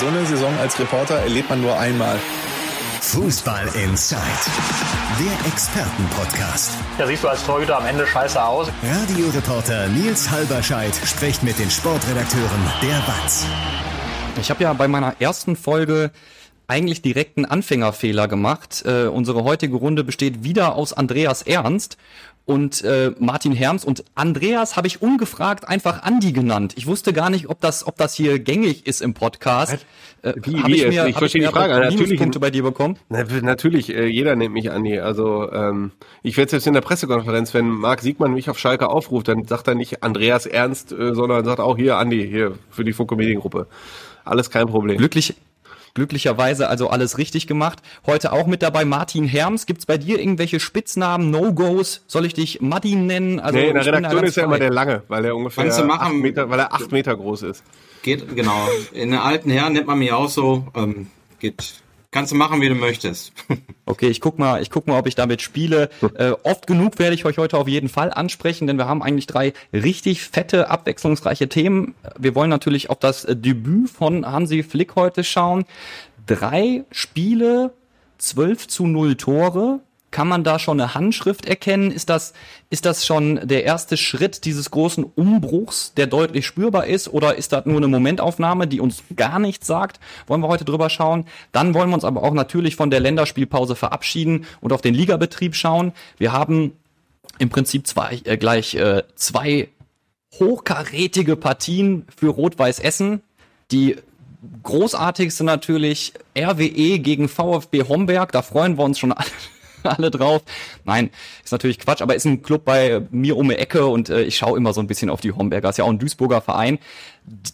So eine Saison als Reporter erlebt man nur einmal. Fußball Inside, der Expertenpodcast. Da siehst du als Torhüter am Ende scheiße aus. Radioreporter Nils Halberscheid spricht mit den Sportredakteuren der BATS. Ich habe ja bei meiner ersten Folge eigentlich direkt einen Anfängerfehler gemacht. Äh, unsere heutige Runde besteht wieder aus Andreas Ernst und äh, Martin Herms und Andreas habe ich ungefragt einfach Andi genannt. Ich wusste gar nicht, ob das, ob das hier gängig ist im Podcast. Äh, wie, wie, ich, mir, ich verstehe die Frage. Natürlich Punkte bei dir bekommen. Na, natürlich, äh, jeder nennt mich Andi. Also ähm, ich werde selbst in der Pressekonferenz, wenn Marc Siegmann mich auf Schalke aufruft, dann sagt er nicht Andreas Ernst, äh, sondern sagt auch hier Andi, hier für die Funko Mediengruppe. Alles kein Problem. Glücklich, Glücklicherweise also alles richtig gemacht. Heute auch mit dabei Martin Herms. Gibt's bei dir irgendwelche Spitznamen, No-Gos? Soll ich dich Martin nennen? Also, nee, in der Redaktion ist ja immer der Lange, weil er ungefähr machen, acht Meter, weil er acht Meter groß ist. Geht, genau. In der alten Herren nennt man mich auch so. Ähm, geht Kannst du machen, wie du möchtest. Okay, ich guck mal, ich guck mal, ob ich damit spiele. Äh, oft genug werde ich euch heute auf jeden Fall ansprechen, denn wir haben eigentlich drei richtig fette, abwechslungsreiche Themen. Wir wollen natürlich auf das Debüt von Hansi Flick heute schauen. Drei Spiele, 12 zu 0 Tore. Kann man da schon eine Handschrift erkennen? Ist das, ist das schon der erste Schritt dieses großen Umbruchs, der deutlich spürbar ist? Oder ist das nur eine Momentaufnahme, die uns gar nichts sagt? Wollen wir heute drüber schauen. Dann wollen wir uns aber auch natürlich von der Länderspielpause verabschieden und auf den Ligabetrieb schauen. Wir haben im Prinzip zwei, äh, gleich äh, zwei hochkarätige Partien für Rot-Weiß Essen. Die großartigste natürlich RWE gegen VfB Homberg. Da freuen wir uns schon alle alle drauf. Nein, ist natürlich Quatsch, aber ist ein Club bei mir um die Ecke und äh, ich schaue immer so ein bisschen auf die Homberger. Ist ja auch ein Duisburger Verein.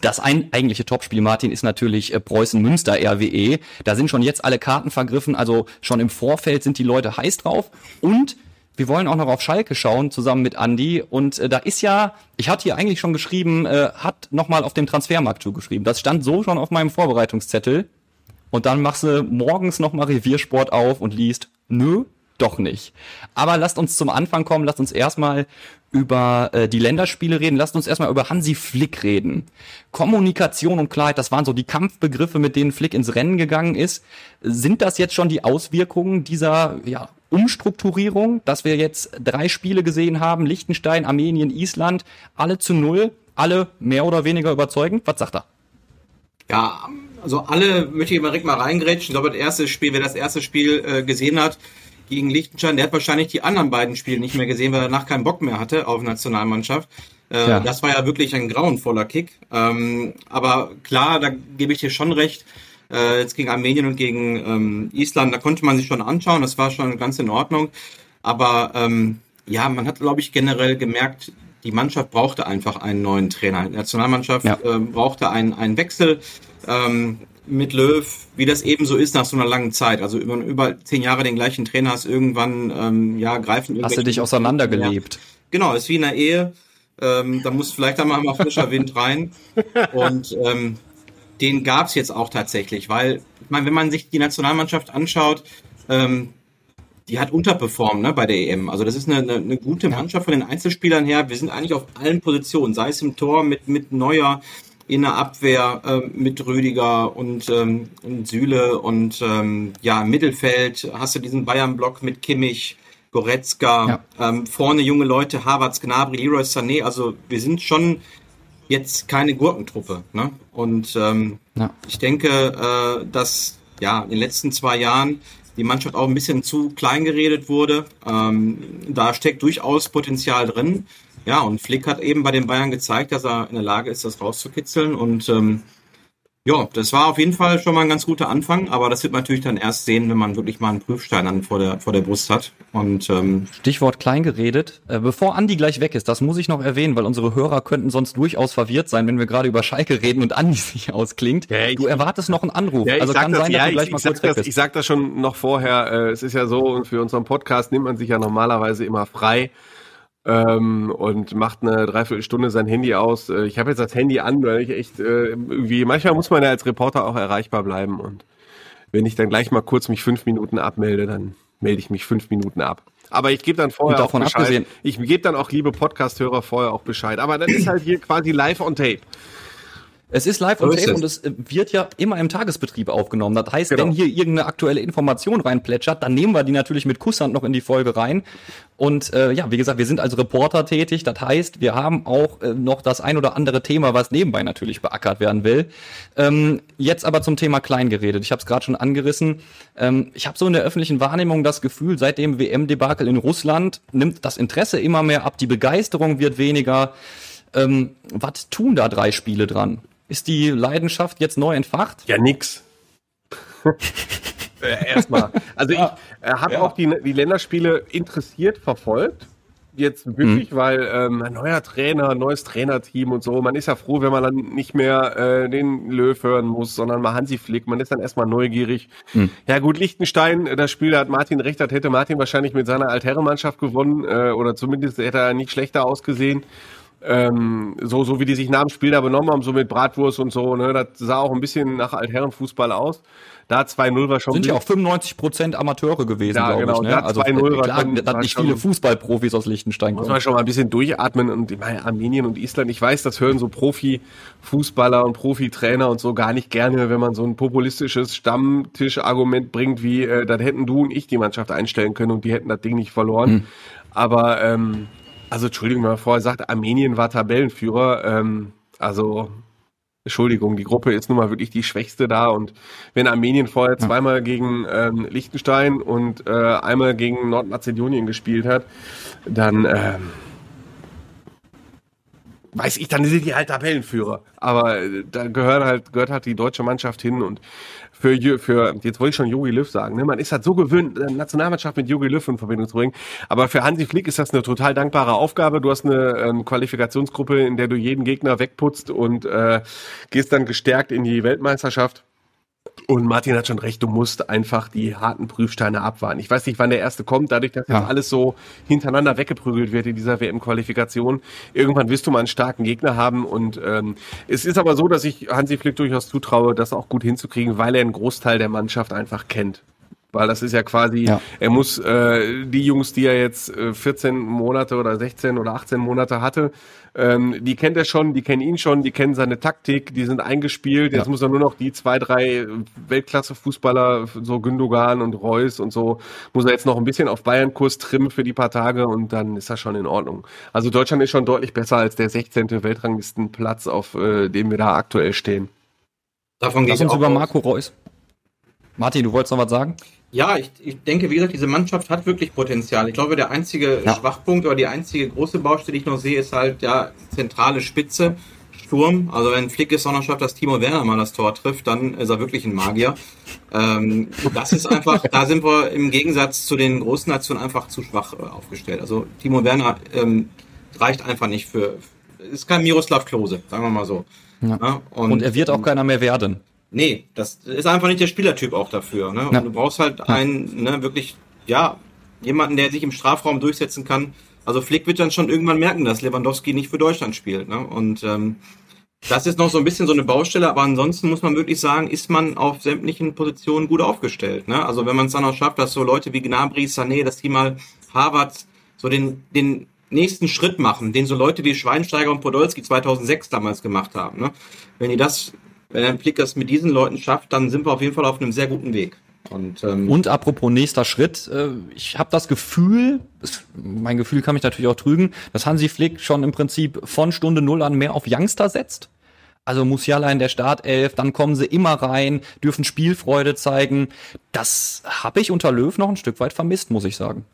Das ein, eigentliche Topspiel, Martin, ist natürlich äh, Preußen-Münster RWE. Da sind schon jetzt alle Karten vergriffen, also schon im Vorfeld sind die Leute heiß drauf. Und wir wollen auch noch auf Schalke schauen, zusammen mit Andy. Und äh, da ist ja, ich hatte hier eigentlich schon geschrieben, äh, hat nochmal auf dem Transfermarkt zugeschrieben. Das stand so schon auf meinem Vorbereitungszettel. Und dann machst du morgens nochmal Reviersport auf und liest, nö, doch nicht. Aber lasst uns zum Anfang kommen, lasst uns erstmal über äh, die Länderspiele reden, lasst uns erstmal über Hansi Flick reden. Kommunikation und Klarheit, das waren so die Kampfbegriffe, mit denen Flick ins Rennen gegangen ist. Sind das jetzt schon die Auswirkungen dieser ja, Umstrukturierung, dass wir jetzt drei Spiele gesehen haben, Liechtenstein, Armenien, Island, alle zu null, alle mehr oder weniger überzeugend? Was sagt er? Ja, also alle möchte ich mal direkt mal reingrätschen. Ich glaube, das erste Spiel, wer das erste Spiel äh, gesehen hat, gegen Liechtenstein. Der hat wahrscheinlich die anderen beiden Spiele nicht mehr gesehen, weil er danach keinen Bock mehr hatte auf Nationalmannschaft. Äh, ja. Das war ja wirklich ein grauenvoller Kick. Ähm, aber klar, da gebe ich dir schon recht. Äh, jetzt gegen Armenien und gegen ähm, Island, da konnte man sich schon anschauen. Das war schon ganz in Ordnung. Aber ähm, ja, man hat, glaube ich, generell gemerkt, die Mannschaft brauchte einfach einen neuen Trainer. Die Nationalmannschaft ja. äh, brauchte einen, einen Wechsel. Ähm, mit Löw, wie das eben so ist nach so einer langen Zeit. Also über, über zehn Jahre den gleichen Trainer hast, irgendwann ähm, ja greifen. Hast du dich auseinandergelebt? Genau, ist wie in einer Ehe. Ähm, da muss vielleicht einmal mal frischer Wind rein. Und ähm, den gab's jetzt auch tatsächlich, weil, ich meine, wenn man sich die Nationalmannschaft anschaut, ähm, die hat unterperformt ne, bei der EM. Also das ist eine, eine, eine gute Mannschaft von den Einzelspielern her. Wir sind eigentlich auf allen Positionen, sei es im Tor mit, mit Neuer, in der Abwehr äh, mit Rüdiger und, ähm, und Süle und ähm, ja, im Mittelfeld hast du diesen Bayern-Block mit Kimmich, Goretzka, ja. ähm, vorne junge Leute, Havertz, Gnabry, Leroy Sané, also wir sind schon jetzt keine Gurkentruppe. Ne? Und ähm, ja. ich denke, äh, dass ja in den letzten zwei Jahren die Mannschaft auch ein bisschen zu klein geredet wurde. Ähm, da steckt durchaus Potenzial drin. Ja, und Flick hat eben bei den Bayern gezeigt, dass er in der Lage ist, das rauszukitzeln. Und ähm, ja, das war auf jeden Fall schon mal ein ganz guter Anfang, aber das wird man natürlich dann erst sehen, wenn man wirklich mal einen Prüfstein dann vor der, vor der Brust hat. Und ähm, Stichwort kleingeredet. Äh, bevor Andi gleich weg ist, das muss ich noch erwähnen, weil unsere Hörer könnten sonst durchaus verwirrt sein, wenn wir gerade über Schalke reden und Andi sich ausklingt. Ja, ich, du erwartest noch einen Anruf. Ja, also kann das, sein, dass ja, du gleich ich, mal ich kurz weg bist. Ich sag das schon noch vorher. Äh, es ist ja so, und für unseren Podcast nimmt man sich ja normalerweise immer frei ähm, und macht eine Dreiviertelstunde sein Handy aus. Äh, ich habe jetzt das Handy an, weil ich echt äh, irgendwie, manchmal muss man ja als Reporter auch erreichbar bleiben und wenn ich dann gleich mal kurz mich fünf Minuten abmelde, dann melde ich mich fünf Minuten ab. Aber ich gebe dann vorher auch Bescheid. Abgesehen. Ich gebe dann auch liebe Podcast-Hörer vorher auch Bescheid. Aber dann ist halt hier quasi live on tape. Es ist live on tape und es äh, wird ja immer im Tagesbetrieb aufgenommen. Das heißt, genau. wenn hier irgendeine aktuelle Information reinplätschert, dann nehmen wir die natürlich mit Kusshand noch in die Folge rein. Und äh, ja, wie gesagt, wir sind als Reporter tätig. Das heißt, wir haben auch äh, noch das ein oder andere Thema, was nebenbei natürlich beackert werden will. Ähm, jetzt aber zum Thema Klein geredet. Ich habe es gerade schon angerissen. Ähm, ich habe so in der öffentlichen Wahrnehmung das Gefühl, seit dem WM-Debakel in Russland nimmt das Interesse immer mehr ab, die Begeisterung wird weniger. Ähm, was tun da drei Spiele dran? Ist die Leidenschaft jetzt neu entfacht? Ja, nix. Äh, erstmal. Also ich äh, habe ja. auch die, die Länderspiele interessiert verfolgt. Jetzt wirklich, mhm. weil ähm, ein neuer Trainer, neues Trainerteam und so. Man ist ja froh, wenn man dann nicht mehr äh, den Löw hören muss, sondern mal Hansi Flick. Man ist dann erstmal neugierig. Mhm. Ja gut, Liechtenstein, das Spiel da hat Martin recht, hat hätte Martin wahrscheinlich mit seiner Altherrenmannschaft gewonnen äh, oder zumindest hätte er nicht schlechter ausgesehen ähm, so, so wie die sich nach dem Spiel da benommen haben, so mit Bratwurst und so, ne, das sah auch ein bisschen nach Altherrenfußball aus. Da 2-0 war schon. Sind ja auch 95 Prozent Amateure gewesen, ja, glaube genau. ich. Ne? Also äh, klar, da nicht viele Fußballprofis aus Liechtenstein. Muss man schon mal ein bisschen durchatmen und ich meine, Armenien und Island, ich weiß, das hören so Profi-Fußballer und Profi-Trainer und so gar nicht gerne, wenn man so ein populistisches Stammtisch-Argument bringt, wie, äh, dann hätten du und ich die Mannschaft einstellen können und die hätten das Ding nicht verloren. Hm. Aber ähm, also Entschuldigung, wenn man vorher sagt, Armenien war Tabellenführer, ähm, also Entschuldigung, die Gruppe ist nun mal wirklich die schwächste da und wenn Armenien vorher zweimal gegen ähm, Liechtenstein und äh, einmal gegen Nordmazedonien gespielt hat, dann ähm, weiß ich, dann sind die halt Tabellenführer. Aber äh, da gehört halt, gehört halt die deutsche Mannschaft hin und für, für jetzt wollte ich schon Jogi Löw sagen, ne? man ist halt so gewöhnt, eine Nationalmannschaft mit Jogi Löw in Verbindung zu bringen, aber für Hansi Flick ist das eine total dankbare Aufgabe. Du hast eine ähm, Qualifikationsgruppe, in der du jeden Gegner wegputzt und äh, gehst dann gestärkt in die Weltmeisterschaft. Und Martin hat schon recht, du musst einfach die harten Prüfsteine abwarten. Ich weiß nicht, wann der erste kommt, dadurch, dass ja. jetzt alles so hintereinander weggeprügelt wird in dieser WM-Qualifikation. Irgendwann wirst du mal einen starken Gegner haben. Und ähm, es ist aber so, dass ich Hansi Flick durchaus zutraue, das auch gut hinzukriegen, weil er einen Großteil der Mannschaft einfach kennt weil das ist ja quasi, ja. er muss äh, die Jungs, die er jetzt äh, 14 Monate oder 16 oder 18 Monate hatte, ähm, die kennt er schon, die kennen ihn schon, die kennen seine Taktik, die sind eingespielt. Jetzt ja. muss er nur noch die zwei, drei Weltklasse-Fußballer, so Gündogan und Reus und so, muss er jetzt noch ein bisschen auf Bayern-Kurs trimmen für die paar Tage und dann ist das schon in Ordnung. Also Deutschland ist schon deutlich besser als der 16. Weltranglistenplatz, auf äh, dem wir da aktuell stehen. Davon geht es uns über Marco Reus. Martin, du wolltest noch was sagen? Ja, ich, ich denke, wie gesagt, diese Mannschaft hat wirklich Potenzial. Ich glaube, der einzige ja. Schwachpunkt oder die einzige große Baustelle, die ich noch sehe, ist halt ja zentrale Spitze, Sturm. Also wenn Flick es auch noch schafft, dass Timo Werner mal das Tor trifft, dann ist er wirklich ein Magier. Ähm, das ist einfach, da sind wir im Gegensatz zu den großen Nationen einfach zu schwach äh, aufgestellt. Also Timo Werner ähm, reicht einfach nicht für, ist kein Miroslav Klose, sagen wir mal so. Ja. Ja, und, und er wird auch keiner mehr werden. Nee, das ist einfach nicht der Spielertyp auch dafür. Ne? Ja. Und du brauchst halt ja. einen, ne, wirklich, ja, jemanden, der sich im Strafraum durchsetzen kann. Also Flick wird dann schon irgendwann merken, dass Lewandowski nicht für Deutschland spielt. Ne? Und ähm, das ist noch so ein bisschen so eine Baustelle, aber ansonsten muss man wirklich sagen, ist man auf sämtlichen Positionen gut aufgestellt. Ne? Also wenn man es dann auch schafft, dass so Leute wie Gnabry, Sané, dass die mal Harvard so den, den nächsten Schritt machen, den so Leute wie Schweinsteiger und Podolski 2006 damals gemacht haben. Ne? Wenn die das wenn ein Blick das mit diesen Leuten schafft, dann sind wir auf jeden Fall auf einem sehr guten Weg. Und, ähm, und apropos nächster Schritt, äh, ich habe das Gefühl, es, mein Gefühl kann mich natürlich auch trügen, dass Hansi Flick schon im Prinzip von Stunde Null an mehr auf Youngster setzt. Also Musiala in der Startelf, dann kommen sie immer rein, dürfen Spielfreude zeigen. Das habe ich unter Löw noch ein Stück weit vermisst, muss ich sagen.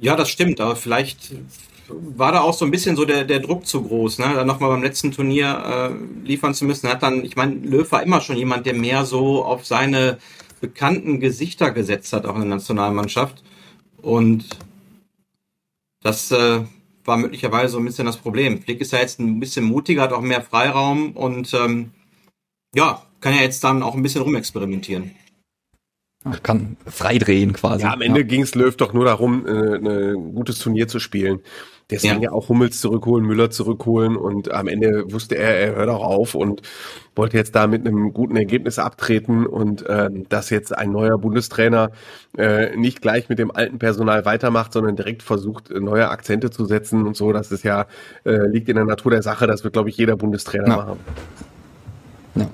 Ja, das stimmt, aber vielleicht war da auch so ein bisschen so der, der Druck zu groß, ne? Dann nochmal beim letzten Turnier äh, liefern zu müssen. Hat dann, ich meine, Löw war immer schon jemand, der mehr so auf seine bekannten Gesichter gesetzt hat, auch in der Nationalmannschaft. Und das äh, war möglicherweise so ein bisschen das Problem. Flick ist ja jetzt ein bisschen mutiger, hat auch mehr Freiraum und ähm, ja, kann ja jetzt dann auch ein bisschen rumexperimentieren. Kann freidrehen quasi. Ja, am Ende ja. ging es Löw doch nur darum, äh, ein gutes Turnier zu spielen. deswegen ja. ja auch Hummels zurückholen, Müller zurückholen und am Ende wusste er, er hört auch auf und wollte jetzt da mit einem guten Ergebnis abtreten und äh, dass jetzt ein neuer Bundestrainer äh, nicht gleich mit dem alten Personal weitermacht, sondern direkt versucht, neue Akzente zu setzen und so, das ist ja, äh, liegt in der Natur der Sache, das wird, glaube ich, jeder Bundestrainer ja. machen. Ja.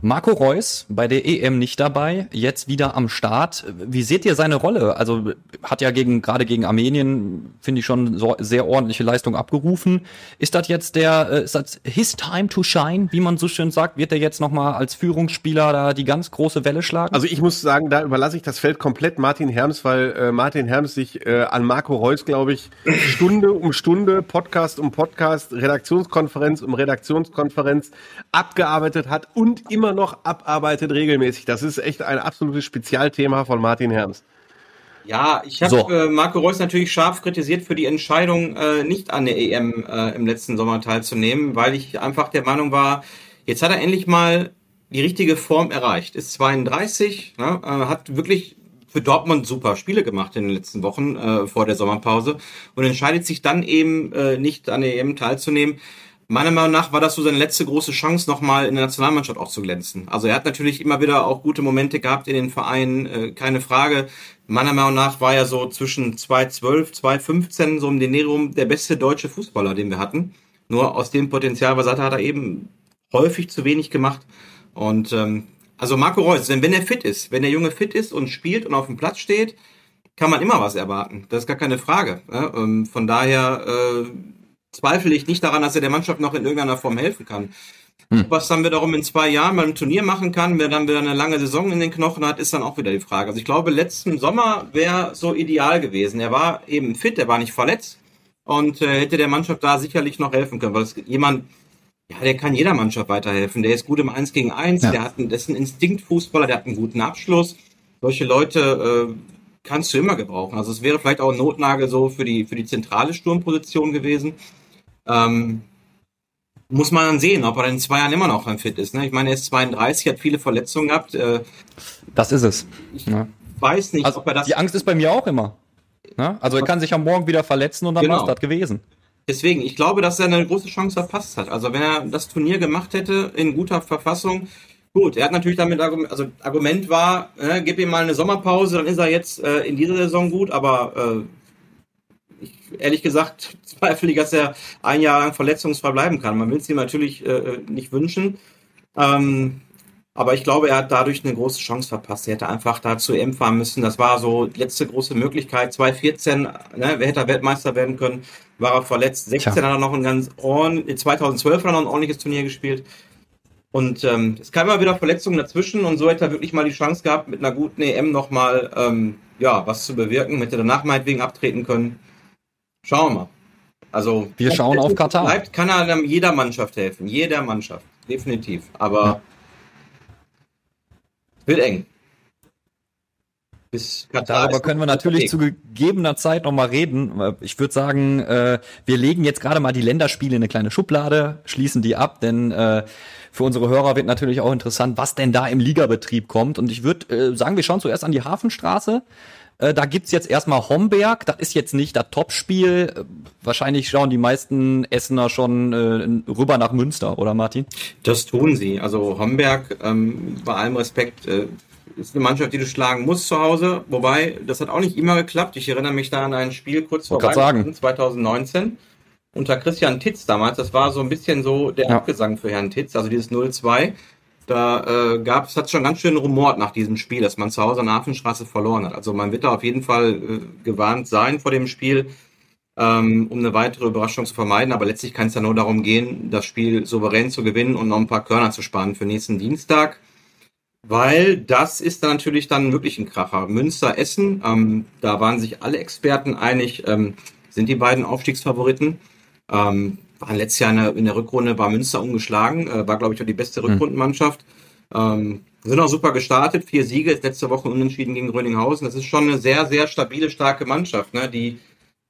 Marco Reus bei der EM nicht dabei, jetzt wieder am Start. Wie seht ihr seine Rolle? Also hat ja gegen gerade gegen Armenien finde ich schon so, sehr ordentliche Leistung abgerufen. Ist das jetzt der äh, ist das his time to shine, wie man so schön sagt? Wird er jetzt noch mal als Führungsspieler da die ganz große Welle schlagen? Also ich muss sagen, da überlasse ich das Feld komplett Martin Herms, weil äh, Martin Herms sich äh, an Marco Reus, glaube ich, Stunde um Stunde, Podcast um Podcast, Redaktionskonferenz um Redaktionskonferenz abgearbeitet hat und immer immer noch abarbeitet regelmäßig. Das ist echt ein absolutes Spezialthema von Martin Herms. Ja, ich habe so. äh, Marco Reus natürlich scharf kritisiert für die Entscheidung, äh, nicht an der EM äh, im letzten Sommer teilzunehmen, weil ich einfach der Meinung war, jetzt hat er endlich mal die richtige Form erreicht. Ist 32, ne, hat wirklich für Dortmund super Spiele gemacht in den letzten Wochen vor der Sommerpause und entscheidet sich dann eben nicht an der EM teilzunehmen meiner Meinung nach war das so seine letzte große Chance, nochmal in der Nationalmannschaft auch zu glänzen. Also er hat natürlich immer wieder auch gute Momente gehabt in den Vereinen, äh, keine Frage. Meiner Meinung nach war er so zwischen 2012, 2015 so im Denerium der beste deutsche Fußballer, den wir hatten. Nur aus dem Potenzial, was er hat, hat er eben häufig zu wenig gemacht. Und ähm, also Marco Reus, wenn, wenn er fit ist, wenn der Junge fit ist und spielt und auf dem Platz steht, kann man immer was erwarten. Das ist gar keine Frage. Ja? Ähm, von daher äh, zweifle ich nicht daran, dass er der Mannschaft noch in irgendeiner Form helfen kann. Hm. Was dann wiederum in zwei Jahren mal ein Turnier machen kann, wer dann wieder eine lange Saison in den Knochen hat, ist dann auch wieder die Frage. Also ich glaube, letzten Sommer wäre so ideal gewesen. Er war eben fit, er war nicht verletzt und äh, hätte der Mannschaft da sicherlich noch helfen können, weil es jemand, ja, der kann jeder Mannschaft weiterhelfen. Der ist gut im 1 gegen 1, ja. der hat einen, ist ein Instinktfußballer, der hat einen guten Abschluss. Solche Leute äh, kannst du immer gebrauchen. Also es wäre vielleicht auch ein Notnagel so für die, für die zentrale Sturmposition gewesen. Ähm, muss man dann sehen, ob er in zwei Jahren immer noch ein fit ist. Ne? Ich meine, er ist 32, hat viele Verletzungen gehabt. Äh, das ist es. Ich ja. weiß nicht, also, ob er das. Die Angst ist bei mir auch immer. Ne? Also er kann sich am Morgen wieder verletzen und dann genau. war es das gewesen. Deswegen, ich glaube, dass er eine große Chance verpasst hat. Also wenn er das Turnier gemacht hätte in guter Verfassung, gut, er hat natürlich damit, also Argument war, äh, gib ihm mal eine Sommerpause, dann ist er jetzt äh, in dieser Saison gut, aber äh, ich, ehrlich gesagt zweifle dass er ein Jahr lang verletzungsfrei bleiben kann. Man will es ihm natürlich äh, nicht wünschen. Ähm, aber ich glaube, er hat dadurch eine große Chance verpasst. Er hätte einfach da zu EM fahren müssen. Das war so die letzte große Möglichkeit. 2014, ne, wer hätte Weltmeister werden können, war er verletzt. 16 Tja. hat er noch ein ganz ordentlich, 2012 hat er noch ein ordentliches Turnier gespielt. Und ähm, es kam immer wieder Verletzungen dazwischen und so hätte er wirklich mal die Chance gehabt, mit einer guten EM nochmal ähm, ja, was zu bewirken, hätte danach meinetwegen abtreten können. Schauen wir mal. Also, wir schauen auf Katar. Bleibt, kann er jeder Mannschaft helfen. Jeder Mannschaft. Definitiv. Aber ja. wird eng. Bis Katar Darüber können wir natürlich zu gegebener Zeit nochmal reden. Ich würde sagen, äh, wir legen jetzt gerade mal die Länderspiele in eine kleine Schublade, schließen die ab, denn äh, für unsere Hörer wird natürlich auch interessant, was denn da im Ligabetrieb kommt. Und ich würde äh, sagen, wir schauen zuerst an die Hafenstraße. Äh, da gibt's jetzt erstmal Homberg. Das ist jetzt nicht das Topspiel. Äh, wahrscheinlich schauen die meisten Essener schon äh, rüber nach Münster, oder Martin? Das tun sie. Also Homberg, ähm, bei allem Respekt, äh, ist eine Mannschaft, die du schlagen musst zu Hause. Wobei, das hat auch nicht immer geklappt. Ich erinnere mich da an ein Spiel kurz vor Weihnachten 2019 unter Christian Titz damals. Das war so ein bisschen so der ja. Abgesang für Herrn Titz, also dieses 0-2. Da äh, gab es, hat schon ganz schön rumort nach diesem Spiel, dass man zu Hause an der Hafenstraße verloren hat. Also man wird da auf jeden Fall äh, gewarnt sein vor dem Spiel, ähm, um eine weitere Überraschung zu vermeiden. Aber letztlich kann es ja nur darum gehen, das Spiel souverän zu gewinnen und noch ein paar Körner zu sparen für nächsten Dienstag. Weil das ist dann natürlich dann wirklich ein Kracher. Münster, Essen, ähm, da waren sich alle Experten einig, ähm, sind die beiden Aufstiegsfavoriten. Ähm, waren letztes Jahr in der, in der Rückrunde, war Münster ungeschlagen, äh, war, glaube ich, auch die beste hm. Rückrundenmannschaft. Ähm, sind auch super gestartet, vier Siege, letzte Woche unentschieden gegen Röninghausen. Das ist schon eine sehr, sehr stabile, starke Mannschaft. Ne? Die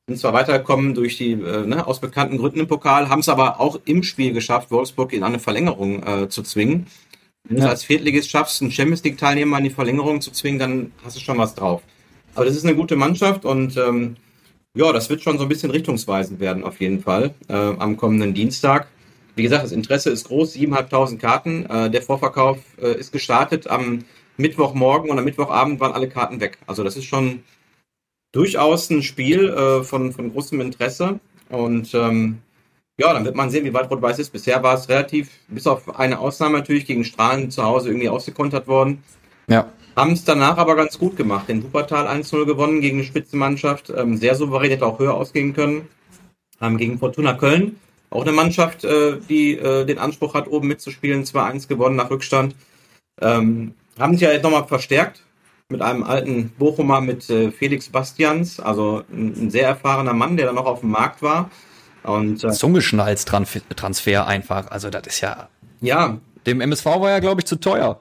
sind zwar weitergekommen durch die, äh, ne, aus bekannten Gründen im Pokal, haben es aber auch im Spiel geschafft, Wolfsburg in eine Verlängerung äh, zu zwingen. Wenn ja. du als Viertligist schaffst, einen Champions League-Teilnehmer in die Verlängerung zu zwingen, dann hast du schon was drauf. Aber das ist eine gute Mannschaft und ähm, Ja, das wird schon so ein bisschen richtungsweisend werden, auf jeden Fall, äh, am kommenden Dienstag. Wie gesagt, das Interesse ist groß, 7.500 Karten. Äh, der Vorverkauf äh, ist gestartet am Mittwochmorgen und am Mittwochabend waren alle Karten weg. Also das ist schon durchaus ein Spiel äh, von, von großem Interesse. Und ähm, ja, dann wird man sehen, wie weit Rot-Weiß ist. Bisher war es relativ, bis auf eine Ausnahme natürlich, gegen Strahlen zu Hause irgendwie ausgekontert worden. Ja. Haben es danach aber ganz gut gemacht. Den Wuppertal 1-0 gewonnen gegen eine Spitzenmannschaft. Ähm, sehr souverän, hätte auch höher ausgehen können. Haben gegen Fortuna Köln, auch eine Mannschaft, äh, die äh, den Anspruch hat, oben mitzuspielen, 2-1 gewonnen nach Rückstand. Ähm, haben sich ja jetzt nochmal verstärkt mit einem alten Bochumer, mit äh, Felix Bastians, also ein, ein, sehr erfahrener Mann, der dann noch auf dem Markt war. Und, äh, Zungeschnalz-Transfer einfach. Also das ist ja. Ja. Dem MSV war ja, glaube ich, zu teuer.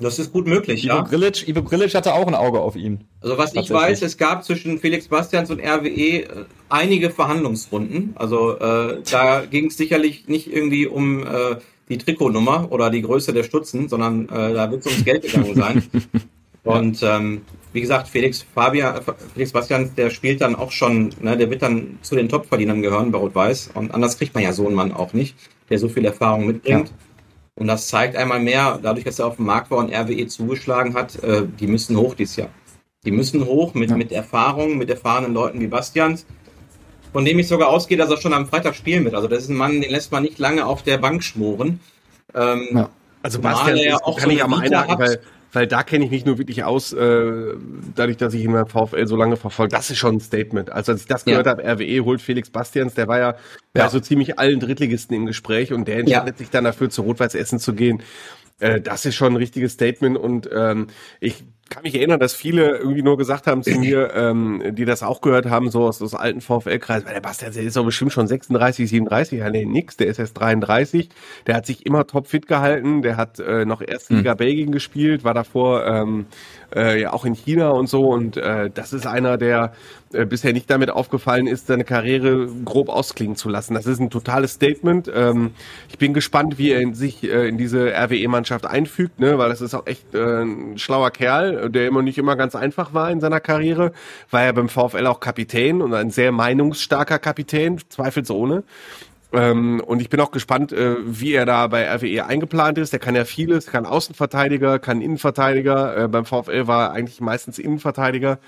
Das ist gut möglich, Ivo ja. Grilic, Ivo Grilic hatte auch ein Auge auf ihn. Also was ich weiß, es gab zwischen Felix Bastians und RWE äh, einige Verhandlungsrunden. Also äh, da ging es sicherlich nicht irgendwie um äh, die Trikotnummer oder die Größe der Stutzen, sondern äh, da wird es ums Geld gegangen sein. Und ähm, wie gesagt, Felix Fabian, äh, Felix Bastian, der spielt dann auch schon, ne, der wird dann zu den Topverdienern gehören bei Rot-Weiß. Und anders kriegt man ja so einen Mann auch nicht, der so viel Erfahrung mitbringt. Ja. Und das zeigt einmal mehr, dadurch, dass er auf dem Markt war und RWE zugeschlagen hat, äh, die müssen hoch dieses Jahr. Die müssen hoch mit, ja. mit Erfahrung, mit erfahrenen Leuten wie Bastians, von dem ich sogar ausgehe, dass er schon am Freitag spielen wird. Also das ist ein Mann, den lässt man nicht lange auf der Bank schmoren. Ähm, ja. Also Bastian ja auch kann so ich am einhaken, weil weil da kenne ich mich nur wirklich aus, äh, dadurch, dass ich ihn beim VfL so lange verfolge. Das ist schon ein Statement. Also als ich das gehört ja. habe, RWE holt Felix Bastians, der war ja, ja. bei so ziemlich allen Drittligisten im Gespräch und der entscheidet ja. sich dann dafür, zu Rot-Weiß Essen zu gehen. Äh, das ist schon ein richtiges Statement und ähm, ich kann mich erinnern, dass viele irgendwie nur gesagt haben zu mir, ähm, die das auch gehört haben, so aus, aus alten VfL-Kreis, weil der Bastian, der ist doch bestimmt schon 36, 37, ja nee, nix, der ist erst 33, der hat sich immer topfit gehalten, der hat äh, noch Erstliga hm. Belgien gespielt, war davor ähm, äh, ja auch in China und so und äh, das ist einer, der äh, bisher nicht damit aufgefallen ist, seine Karriere grob ausklingen zu lassen. Das ist ein totales Statement. Ähm, ich bin gespannt, wie er in sich äh, in diese RWE-Mannschaft einfügt, ne, weil das ist auch echt äh, ein schlauer Kerl, der immer nicht immer ganz einfach war in seiner Karriere, war ja beim VfL auch Kapitän und ein sehr meinungsstarker Kapitän, zweifelsohne. Ähm, und ich bin auch gespannt, äh, wie er da bei RWE eingeplant ist. Der kann ja vieles, kann Außenverteidiger, kann Innenverteidiger. Äh, beim VfL war er eigentlich meistens Innenverteidiger.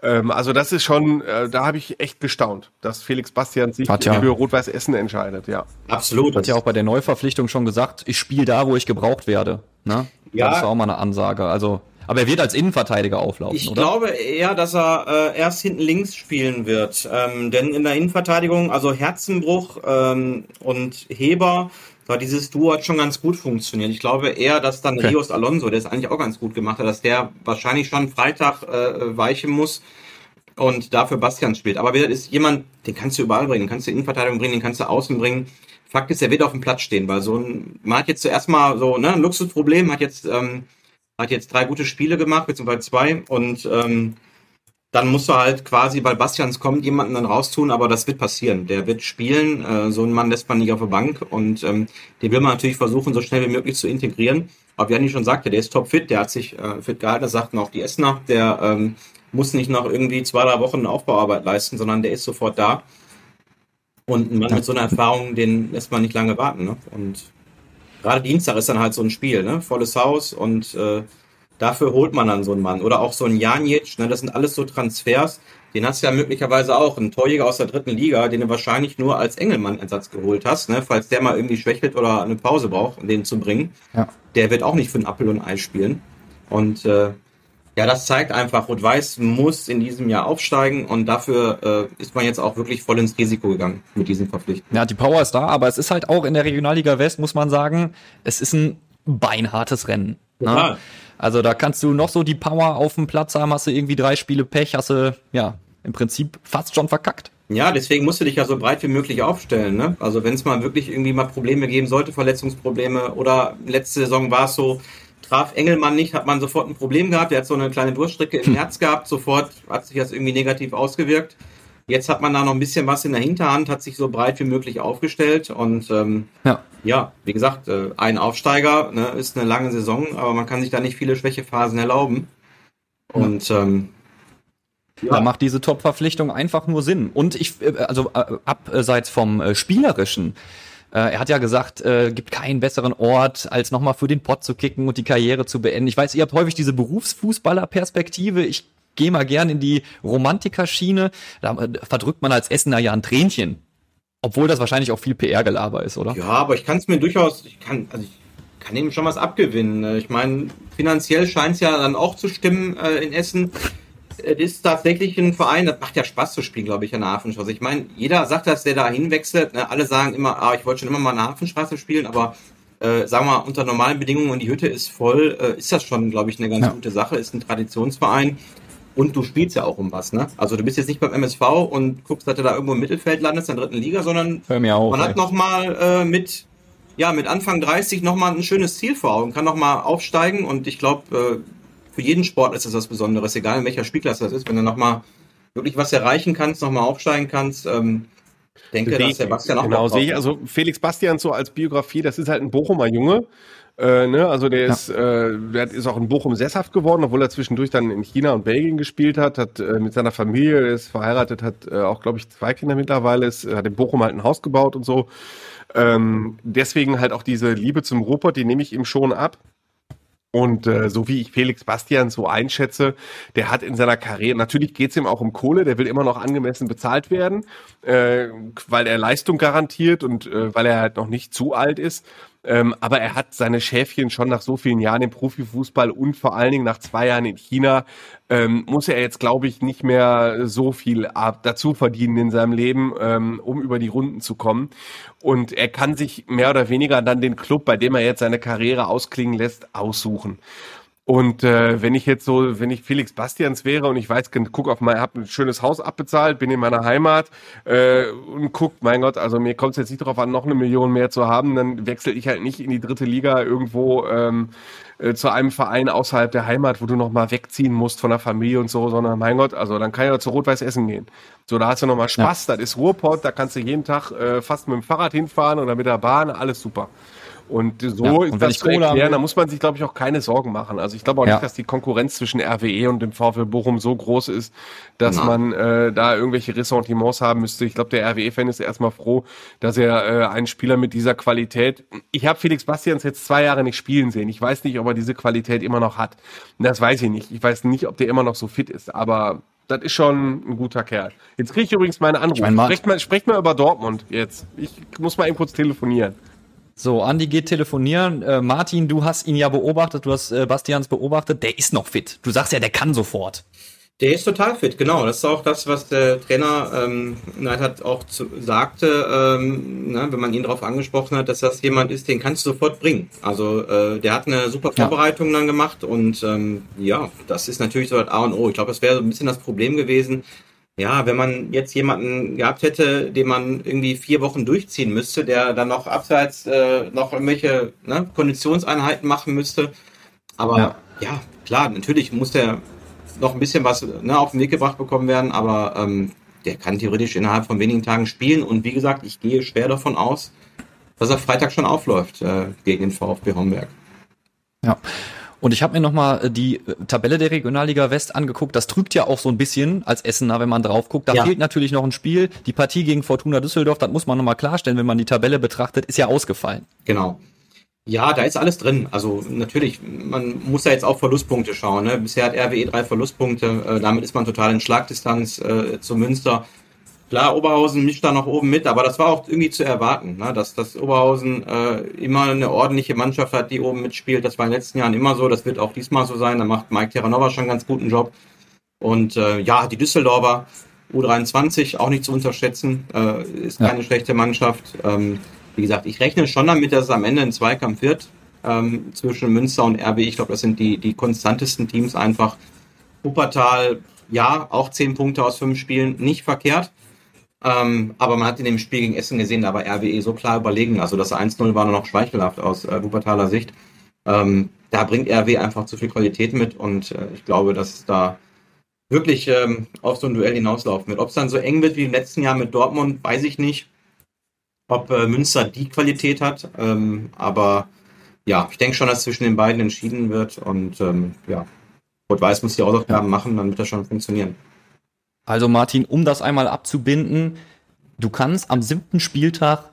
Ähm, also das ist schon, äh, da habe ich echt gestaunt, dass Felix Bastian sich ja. für Rot-Weiß Essen entscheidet. Ja, absolut. Hat ja auch bei der Neuverpflichtung schon gesagt, ich spiele da, wo ich gebraucht werde. Ne? Ja. Das ist auch mal eine Ansage. Also aber er wird als Innenverteidiger auflaufen, ich oder? Ich glaube eher, dass er äh, erst hinten links spielen wird. Ähm, denn in der Innenverteidigung, also Herzenbruch ähm, und Heber, da dieses Duo hat schon ganz gut funktioniert. Ich glaube eher, dass dann okay. Rios Alonso, der es eigentlich auch ganz gut gemacht hat, dass der wahrscheinlich schon Freitag äh, weichen muss und dafür Bastian spielt. Aber wer ist jemand, den kannst du überall bringen, den kannst du Innenverteidigung bringen, den kannst du außen bringen. Fakt ist, er wird auf dem Platz stehen, weil so ein, man hat jetzt zuerst mal so ne, ein Luxusproblem, hat jetzt ähm, hat jetzt drei gute Spiele gemacht, beziehungsweise zwei. Und ähm, dann musst du halt quasi, weil Bastians kommt, jemanden dann raustun, aber das wird passieren. Der wird spielen. Äh, so einen Mann lässt man nicht auf der Bank und ähm, den will man natürlich versuchen, so schnell wie möglich zu integrieren. Aber wie Janni schon sagte, der ist topfit, der hat sich äh, fit gehalten, das sagten auch die Essener, der ähm, muss nicht noch irgendwie zwei, drei Wochen Aufbauarbeit leisten, sondern der ist sofort da. Und ein Mann mit so einer Erfahrung, den lässt man nicht lange warten. Ne? Und gerade Dienstag ist dann halt so ein Spiel, ne? Volles Haus und äh, dafür holt man dann so einen Mann. Oder auch so ein Janic, ne? Das sind alles so Transfers. Den hast du ja möglicherweise auch, einen Torjäger aus der dritten Liga, den du wahrscheinlich nur als Engelmann-Ersatz geholt hast, ne? falls der mal irgendwie schwächelt oder eine Pause braucht, um den zu bringen. Ja. Der wird auch nicht für ein Appel und Ei spielen. Und äh, ja, das zeigt einfach, Rot-Weiß muss in diesem Jahr aufsteigen und dafür äh, ist man jetzt auch wirklich voll ins Risiko gegangen mit diesen Verpflichtungen. Ja, die Power ist da, aber es ist halt auch in der Regionalliga West, muss man sagen, es ist ein beinhartes Rennen. Ne? Also da kannst du noch so die Power auf dem Platz haben, hast du irgendwie drei Spiele Pech, hast du ja im Prinzip fast schon verkackt. Ja, deswegen musst du dich ja so breit wie möglich aufstellen. Ne? Also wenn es mal wirklich irgendwie mal Probleme geben sollte, Verletzungsprobleme oder letzte Saison war es so, traf Engelmann nicht, hat man sofort ein Problem gehabt. Er hat so eine kleine Durchstrecke im. Herz gehabt, sofort hat sich das irgendwie negativ ausgewirkt. Jetzt hat man da noch ein bisschen was in der Hinterhand, hat sich so breit wie möglich aufgestellt und ähm, ja. ja, wie gesagt, äh, ein Aufsteiger ne, ist eine lange Saison, aber man kann sich da nicht viele Schwächephasen erlauben. Und ähm, Ja. Da macht diese Top-Verpflichtung einfach nur Sinn. Und ich, äh, also äh, abseits vom Spielerischen, äh, er hat ja gesagt, äh, gibt keinen besseren Ort, als nochmal für den Pott zu kicken und die Karriere zu beenden. Ich weiß, ihr habt häufig diese Berufsfußballer-Perspektive. Ich gehe mal gern in die Romantiker-Schiene. Da äh, verdrückt man als Essener ja ein Tränchen. Obwohl das wahrscheinlich auch viel PR-Gelaber ist, oder? Ja, aber ich kann es mir durchaus, ich kann, also ich kann ihm schon was abgewinnen. Ne? Ich meine, finanziell scheint es ja dann auch zu stimmen äh, in Essen es ist tatsächlich ein Verein, das macht ja Spaß zu spielen, glaube ich, an der Hafenstraße. Ich meine, jeder sagt, dass der da hinwechselt. Ne? Alle sagen immer, ah, ich wollte schon immer mal an der Hafenstraße spielen, aber äh, sagen wir mal, unter normalen Bedingungen und die Hütte ist voll, äh, ist das schon, glaube ich, eine ganz ja. gute Sache. Ist ein Traditionsverein. Und du spielst ja auch um was, ne? Also du bist jetzt nicht beim MSV und guckst, dass du da irgendwo im Mittelfeld landest, in der dritten Liga, sondern auf, man ey. hat nochmal äh, mit, ja, mit Anfang 30 nochmal ein schönes Ziel vor Augen, kann nochmal aufsteigen und ich glaube, äh, für jeden Sport ist das was Besonderes, egal in welcher Spielklasse das ist. Wenn du nochmal wirklich was erreichen kannst, nochmal aufsteigen kannst, ähm, denke, dass der Bastian auch Genau, sehe ich. Also Felix Bastian so als Biografie, das ist halt ein Bochumer Junge. Äh, ne? Also der ja. ist, äh, der ist auch in Bochum sesshaft geworden, obwohl er zwischendurch dann in China und Belgien gespielt hat, hat äh, mit seiner Familie, ist verheiratet, hat äh, auch, glaube ich, zwei Kinder mittlerweile, ist, hat in Bochum halt ein Haus gebaut und so. Ähm, deswegen halt auch diese Liebe zum Ruhrpott, die nehme ich ihm schon ab. Und äh, so wie ich Felix Bastian so einschätze, der hat in seiner Karriere, natürlich geht es ihm auch um Kohle, der will immer noch angemessen bezahlt werden, äh, weil er Leistung garantiert und äh, weil er halt noch nicht zu alt ist. Ähm, aber er hat seine Schäfchen schon nach so vielen Jahren im Profifußball und vor allen Dingen nach zwei Jahren in China, ähm, muss er jetzt, glaube ich, nicht mehr so viel dazu verdienen in seinem Leben, ähm, um über die Runden zu kommen. Und er kann sich mehr oder weniger dann den Club, bei dem er jetzt seine Karriere ausklingen lässt, aussuchen. Und äh, wenn ich jetzt so, wenn ich Felix Bastians wäre und ich weiß, guck auf mein, habe ein schönes Haus abbezahlt, bin in meiner Heimat äh, und guck, mein Gott, also mir kommt es jetzt nicht darauf an, noch eine Million mehr zu haben, dann wechsle ich halt nicht in die dritte Liga irgendwo ähm, äh, zu einem Verein außerhalb der Heimat, wo du noch mal wegziehen musst von der Familie und so, sondern mein Gott, also dann kann ich ja zu Rot-Weiß Essen gehen. So, da hast du noch mal Spaß, ja. das ist Ruhrpott, da kannst du jeden Tag äh, fast mit dem Fahrrad hinfahren oder mit der Bahn, alles super. Und so ja, und ist das zu erklären, da muss man sich, glaube ich, auch keine Sorgen machen. Also ich glaube auch ja. nicht, dass die Konkurrenz zwischen RWE und dem VfL Bochum so groß ist, dass Na. man äh, da irgendwelche Ressentiments haben müsste. Ich glaube, der RWE-Fan ist erstmal froh, dass er äh, einen Spieler mit dieser Qualität. Ich habe Felix Bastians jetzt zwei Jahre nicht spielen sehen. Ich weiß nicht, ob er diese Qualität immer noch hat. Das weiß ich nicht. Ich weiß nicht, ob der immer noch so fit ist, aber das ist schon ein guter Kerl. Jetzt kriege ich übrigens meine Anrufe. Ich mein, sprecht, mal, sprecht mal über Dortmund jetzt. Ich muss mal eben kurz telefonieren. So, Andi geht telefonieren. Äh, Martin, du hast ihn ja beobachtet, du hast äh, Bastians beobachtet. Der ist noch fit. Du sagst ja, der kann sofort. Der ist total fit, genau. Das ist auch das, was der Trainer ähm, Neidhardt auch zu, sagte, ähm, ne, wenn man ihn darauf angesprochen hat, dass das jemand ist, den kannst du sofort bringen. Also äh, der hat eine super Vorbereitung ja. dann gemacht und ähm, ja, das ist natürlich so das A und O. Ich glaube, das wäre so ein bisschen das Problem gewesen, ja, wenn man jetzt jemanden gehabt hätte, den man irgendwie vier Wochen durchziehen müsste, der dann noch abseits äh, noch irgendwelche ne, Konditionseinheiten machen müsste. Aber ja. ja. klar, natürlich muss der noch ein bisschen was ne, auf den Weg gebracht bekommen werden, aber ähm, der kann theoretisch innerhalb von wenigen Tagen spielen. Und wie gesagt, ich gehe schwer davon aus, dass er Freitag schon aufläuft äh, gegen den VfB Homberg. Ja. Und ich habe mir nochmal äh, die äh, Tabelle der Regionalliga West angeguckt. Das trügt ja auch so ein bisschen als Essener, wenn man drauf guckt. Da ja. fehlt natürlich noch ein Spiel. Die Partie gegen Fortuna Düsseldorf, das muss man nochmal klarstellen, wenn man die Tabelle betrachtet, ist ja ausgefallen. Genau. Ja, da ist alles drin. Also natürlich, man muss ja jetzt auch Verlustpunkte schauen. Ne? Bisher hat RWE drei Verlustpunkte. Äh, damit ist man total in Schlagdistanz äh, zu Münster. Klar, Oberhausen mischt da noch oben mit, aber das war auch irgendwie zu erwarten, ne? dass das Oberhausen äh, immer eine ordentliche Mannschaft hat, die oben mitspielt. Das war in den letzten Jahren immer so, das wird auch diesmal so sein. Da macht Mike Terranova schon einen ganz guten Job. Und äh, ja, die Düsseldorfer U23 auch nicht zu unterschätzen, äh, ist keine ja. schlechte Mannschaft. Ähm, wie gesagt, ich rechne schon damit, dass es am Ende ein Zweikampf wird ähm, zwischen Münster und RB. Ich glaube, das sind die, die konstantesten Teams einfach. Wuppertal, ja, auch zehn Punkte aus fünf Spielen, nicht verkehrt. Ähm, aber man hat in dem Spiel gegen Essen gesehen, da war RWE so klar überlegen. Also das 1-0 war nur noch schmeichelhaft aus äh, Wuppertaler Sicht. Ähm, da bringt RW einfach zu viel Qualität mit und äh, ich glaube, dass es da wirklich ähm, auf so ein Duell hinauslaufen wird. Ob es dann so eng wird wie im letzten Jahr mit Dortmund, weiß ich nicht. Ob äh, Münster die Qualität hat. Ähm, aber ja, ich denke schon, dass zwischen den beiden entschieden wird und ähm, ja, Rot-Weiß muss die Hausaufgaben machen, dann wird das schon funktionieren. Also Martin, um das einmal abzubinden, du kannst am siebten Spieltag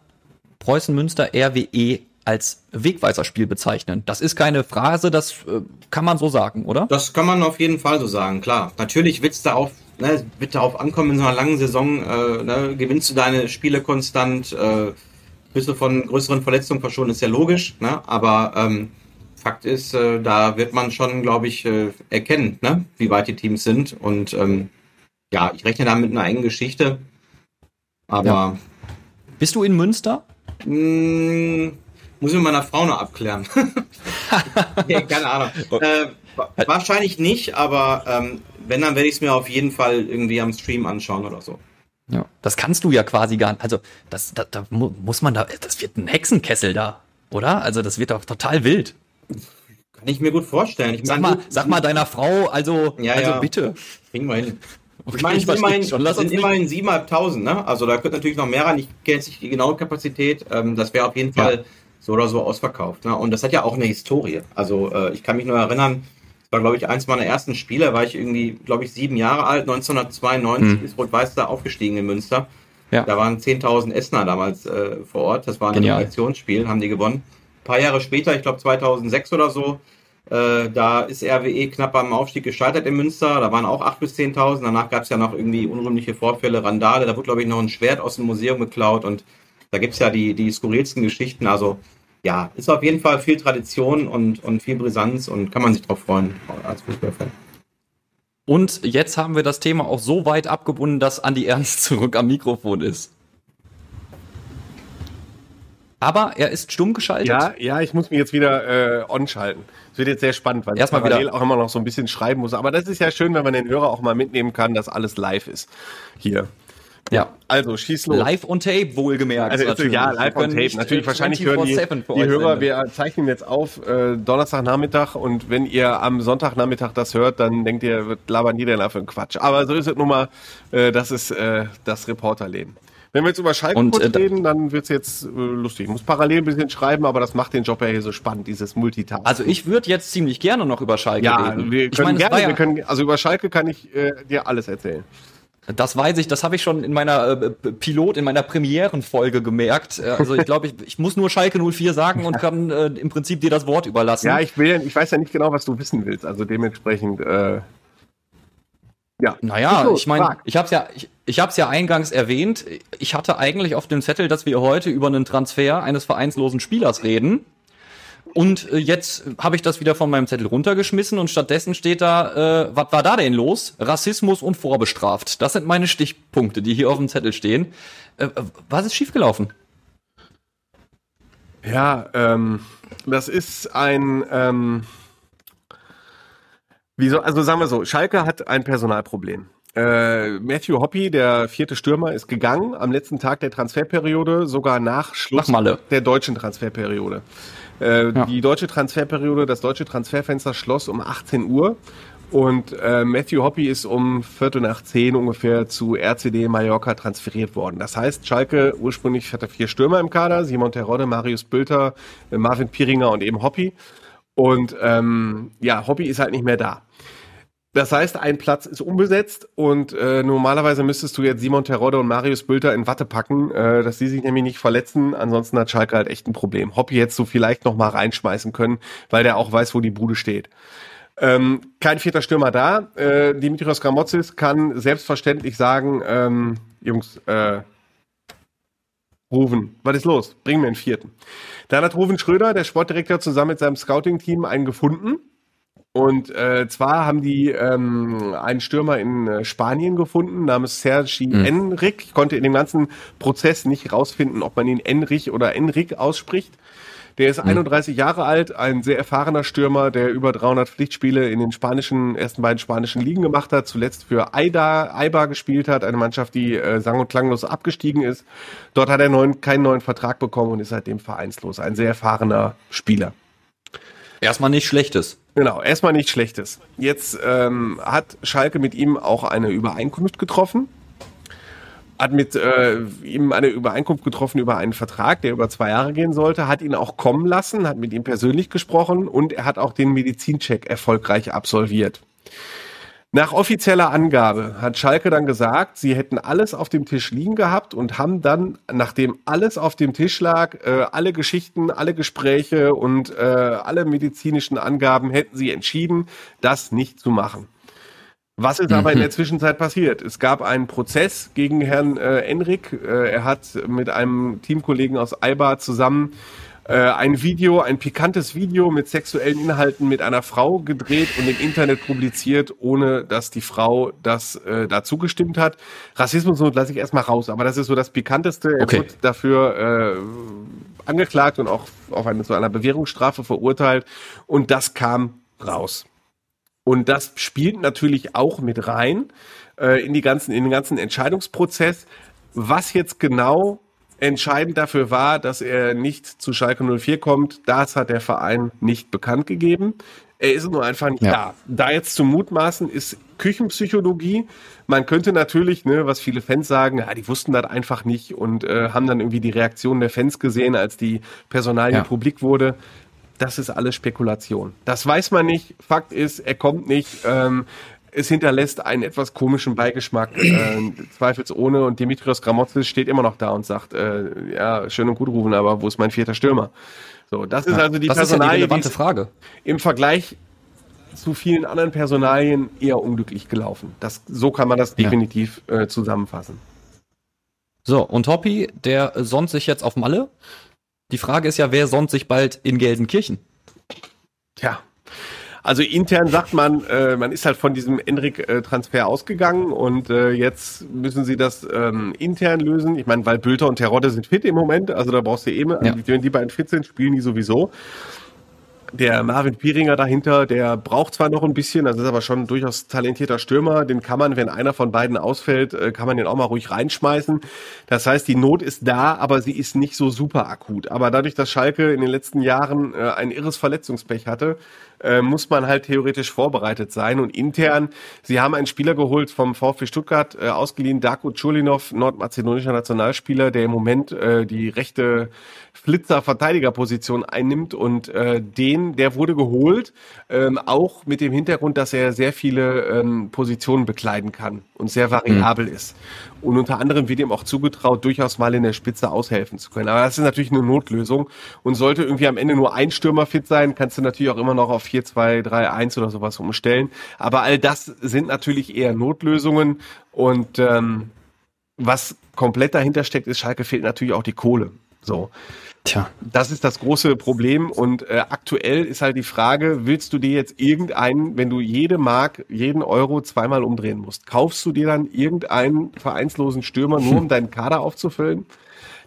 Preußen Münster RWE als Wegweiserspiel bezeichnen. Das ist keine Phrase, das äh, kann man so sagen, oder? Das kann man auf jeden Fall so sagen, klar. Natürlich wird's da auf, ne, wird darauf ankommen in so einer langen Saison, äh, ne, gewinnst du deine Spiele konstant, äh, bist du von größeren Verletzungen verschont, ist ja logisch, ne? aber ähm, Fakt ist, äh, da wird man schon, glaube ich, äh, erkennen, ne? wie weit die Teams sind und ähm, ja, ich rechne da mit einer engen Geschichte, aber... Ja. Bist du in Münster? Mh, hm, muss ich mit meiner Frau noch abklären. nee, keine Ahnung. Äh, wahrscheinlich nicht, aber ähm, wenn, dann werde ich es mir auf jeden Fall irgendwie am Stream anschauen oder so. Ja, das kannst du ja quasi gar nicht. Also, das, da, da muss man da, das wird ein Hexenkessel da, oder? Also, das wird doch total wild. Kann ich mir gut vorstellen. Ich sag, mal, sag mal deiner Frau, also, ja, also ja. bitte. Kriegen wir hin. Okay, ich meine, es immerhin, schon. Lass sind immerhin 7.500, ne? Also da könnte natürlich noch mehr rein. Ich kenne jetzt nicht die genaue Kapazität. Ähm, das wäre auf jeden Fall ja so oder so ausverkauft. Ne? Und das hat ja auch eine Historie. Also äh, ich kann mich nur erinnern, das war, glaube ich, eins meiner ersten Spiele, war ich irgendwie, glaube ich, sieben Jahre alt. 1992 hm. ist Rot-Weiß da aufgestiegen in Münster. Ja. Da waren 10.000 Essener damals äh, vor Ort. Das war ein Reaktionsspiel, haben die gewonnen. Ein paar Jahre später, ich glaube 2006 oder so, äh, da ist RWE knapp am Aufstieg gescheitert in Münster. Da waren auch 8.000 bis 10.000. Danach gab es ja noch irgendwie unrühmliche Vorfälle, Randale. Da wurde, glaube ich, noch ein Schwert aus dem Museum geklaut und da gibt es ja die, die skurrilsten Geschichten. Also ja, ist auf jeden Fall viel Tradition und, und viel Brisanz und kann man sich drauf freuen als Fußballfan. Und jetzt haben wir das Thema auch so weit abgebunden, dass Andi Ernst zurück am Mikrofon ist. Aber er ist stumm geschaltet. Ja, ja, ich muss mich jetzt wieder äh, on schalten. Es wird jetzt sehr spannend, weil Erstmal ich parallel wieder. auch immer noch so ein bisschen schreiben muss. Aber das ist ja schön, wenn man den Hörer auch mal mitnehmen kann, dass alles live ist hier. Ja. Also schieß los. Live on Tape, wohlgemerkt. Also, natürlich. Ja, live on Tape. Natürlich, wahrscheinlich hören die, die Hörer, wir zeichnen jetzt auf äh, Donnerstagnachmittag und wenn ihr am Sonntagnachmittag das hört, dann denkt ihr, wird labern die denn da für einen Quatsch. Aber so ist es nun mal, äh, das ist äh, das Reporterleben. Wenn wir jetzt über Schalke und, äh, reden, dann wird's jetzt äh, lustig. Ich muss parallel ein bisschen schreiben, aber das macht den Job ja hier so spannend, dieses Multitasking. Also ich würde jetzt ziemlich gerne noch über Schalke ja, reden. Wir können ich meine, gerne, wir können, also über Schalke kann ich äh, dir alles erzählen. Das weiß ich, das habe ich schon in meiner äh, Pilot, in meiner Premierenfolge gemerkt. Äh, also ich glaube, ich, ich muss nur Schalke 04 sagen und kann äh, im Prinzip dir das Wort überlassen. Ja, ich will, ich weiß ja nicht genau, was du wissen willst. Also dementsprechend, äh, ja. Naja, ich meine, ich habe es ja, ich, ich habe es ja eingangs erwähnt. Ich hatte eigentlich auf dem Zettel, dass wir heute über einen Transfer eines vereinslosen Spielers reden. Und äh, jetzt habe ich das wieder von meinem Zettel runtergeschmissen und stattdessen steht da, äh, was war da denn los? Rassismus und vorbestraft. Das sind meine Stichpunkte, die hier auf dem Zettel stehen. Äh, was ist schiefgelaufen? Ja, ähm, das ist ein, ähm, wieso, also sagen wir so, Schalke hat ein Personalproblem. Äh, Matthew Hoppy, der vierte Stürmer, ist gegangen am letzten Tag der Transferperiode, sogar nach Schluss nach der deutschen Transferperiode. Äh, ja. Die deutsche Transferperiode, das deutsche Transferfenster schloss um 18 Uhr und äh, Matthew Hoppy ist um Viertel nach zehn ungefähr zu RCD Mallorca transferiert worden. Das heißt, Schalke ursprünglich hatte vier Stürmer im Kader, Simon Terodde, Marius Bülter, äh, Marvin Piringer und eben Hoppy. Und ähm, ja, Hoppy ist halt nicht mehr da. Das heißt, ein Platz ist unbesetzt und äh, normalerweise müsstest du jetzt Simon Terodde und Marius Bülter in Watte packen, äh, dass die sich nämlich nicht verletzen. Ansonsten hat Schalke halt echt ein Problem. Hoppy jetzt so vielleicht noch mal reinschmeißen können, weil der auch weiß, wo die Bude steht. Ähm, kein vierter Stürmer da. Äh, Dimitrios Gramotzis kann selbstverständlich sagen, ähm, Jungs, äh, Ruven, was ist los? Bring mir einen vierten. Dann hat Ruven Schröder, der Sportdirektor, zusammen mit seinem Scouting-Team einen gefunden und äh, zwar haben die ähm, einen Stürmer in äh, Spanien gefunden, namens Sergi mhm. Enric. Ich konnte in dem ganzen Prozess nicht rausfinden, ob man ihn Enrich oder Enric ausspricht. Der ist mhm. 31 Jahre alt, ein sehr erfahrener Stürmer, der über 300 Pflichtspiele in den spanischen, ersten beiden spanischen Ligen gemacht hat, zuletzt für Aida, Aiba gespielt hat, eine Mannschaft, die äh, sang- und klanglos abgestiegen ist. Dort hat er neuen, keinen neuen Vertrag bekommen und ist seitdem vereinslos. Ein sehr erfahrener Spieler. Erstmal nicht schlechtes. Genau, erstmal nicht schlechtes. Jetzt ähm, hat Schalke mit ihm auch eine Übereinkunft getroffen. Hat mit äh, ihm eine Übereinkunft getroffen über einen Vertrag, der über zwei Jahre gehen sollte, hat ihn auch kommen lassen, hat mit ihm persönlich gesprochen und er hat auch den Medizincheck erfolgreich absolviert. Nach offizieller Angabe hat Schalke dann gesagt, sie hätten alles auf dem Tisch liegen gehabt und haben dann, nachdem alles auf dem Tisch lag, äh, alle Geschichten, alle Gespräche und äh, alle medizinischen Angaben, hätten sie entschieden, das nicht zu machen. Was ist aber in der mhm. Zwischenzeit passiert? Es gab einen Prozess gegen Herrn äh, Enrik. Äh, er hat mit einem Teamkollegen aus Alba zusammen äh, ein Video, ein pikantes Video mit sexuellen Inhalten mit einer Frau gedreht und im Internet publiziert, ohne dass die Frau das äh, dazu gestimmt hat. Rassismus lasse ich erstmal raus, aber das ist so das Pikanteste. Er okay. wird dafür äh, angeklagt und auch auf eine, zu einer Bewährungsstrafe verurteilt und das kam raus. Und das spielt natürlich auch mit rein äh, in, die ganzen, in den ganzen Entscheidungsprozess. Was jetzt genau entscheidend dafür war, dass er nicht zu Schalke 04 kommt, das hat der Verein nicht bekannt gegeben. Er ist nur einfach nicht ja. da. Da jetzt zu mutmaßen ist Küchenpsychologie. Man könnte natürlich, ne, was viele Fans sagen, ja, die wussten das einfach nicht und äh, haben dann irgendwie die Reaktion der Fans gesehen, als die Personalie ja. publik wurde das ist alles Spekulation. Das weiß man nicht. Fakt ist, er kommt nicht. Ähm, es hinterlässt einen etwas komischen Beigeschmack, äh, zweifelsohne. Und Dimitrios Gramotzis steht immer noch da und sagt, äh, ja, schön und gut rufen, aber wo ist mein vierter Stürmer? So, das ist ja, also die das Personalie, ist ja die relevante Frage. Im Vergleich zu vielen anderen Personalien eher unglücklich gelaufen. Das, so kann man das definitiv ja. äh, zusammenfassen. So, und Hoppy, der sonnt sich jetzt auf Malle. Die Frage ist ja, wer sonnt sich bald in Gelsenkirchen? Tja. Also intern sagt man, äh, man ist halt von diesem Enrik-Transfer ausgegangen und äh, jetzt müssen sie das ähm, intern lösen. Ich meine, weil Bülter und Terodde sind fit im Moment, also da brauchst du eben, ja. wenn die beiden fit sind, spielen die sowieso der Marvin Pieringer dahinter, der braucht zwar noch ein bisschen, das ist aber schon durchaus talentierter Stürmer. Den kann man, wenn einer von beiden ausfällt, äh, kann man den auch mal ruhig reinschmeißen. Das heißt, die Not ist da, aber sie ist nicht so super akut. Aber dadurch, dass Schalke in den letzten Jahren äh, ein irres Verletzungspech hatte, äh, muss man halt theoretisch vorbereitet sein. Und intern, sie haben einen Spieler geholt vom VfB Stuttgart, äh, ausgeliehen, Darko Chulinov, nordmazedonischer Nationalspieler, der im Moment äh, die rechte Flitzer-Verteidigerposition einnimmt. Und äh, den, der wurde geholt, ähm, auch mit dem Hintergrund, dass er sehr viele ähm, Positionen bekleiden kann und sehr variabel mhm. ist. Und unter anderem wird ihm auch zugetraut, durchaus mal in der Spitze aushelfen zu können. Aber das ist natürlich eine Notlösung. Und sollte irgendwie am Ende nur ein Stürmer fit sein, kannst du natürlich auch immer noch auf 4, 2, 3, 1 oder sowas umstellen. Aber all das sind natürlich eher Notlösungen. Und ähm, was komplett dahinter steckt, ist, Schalke fehlt natürlich auch die Kohle. So. Tja. Das ist das große Problem und äh, aktuell ist halt die Frage, willst du dir jetzt irgendeinen, wenn du jede Mark, jeden Euro zweimal umdrehen musst, kaufst du dir dann irgendeinen vereinslosen Stürmer nur, um deinen Kader aufzufüllen?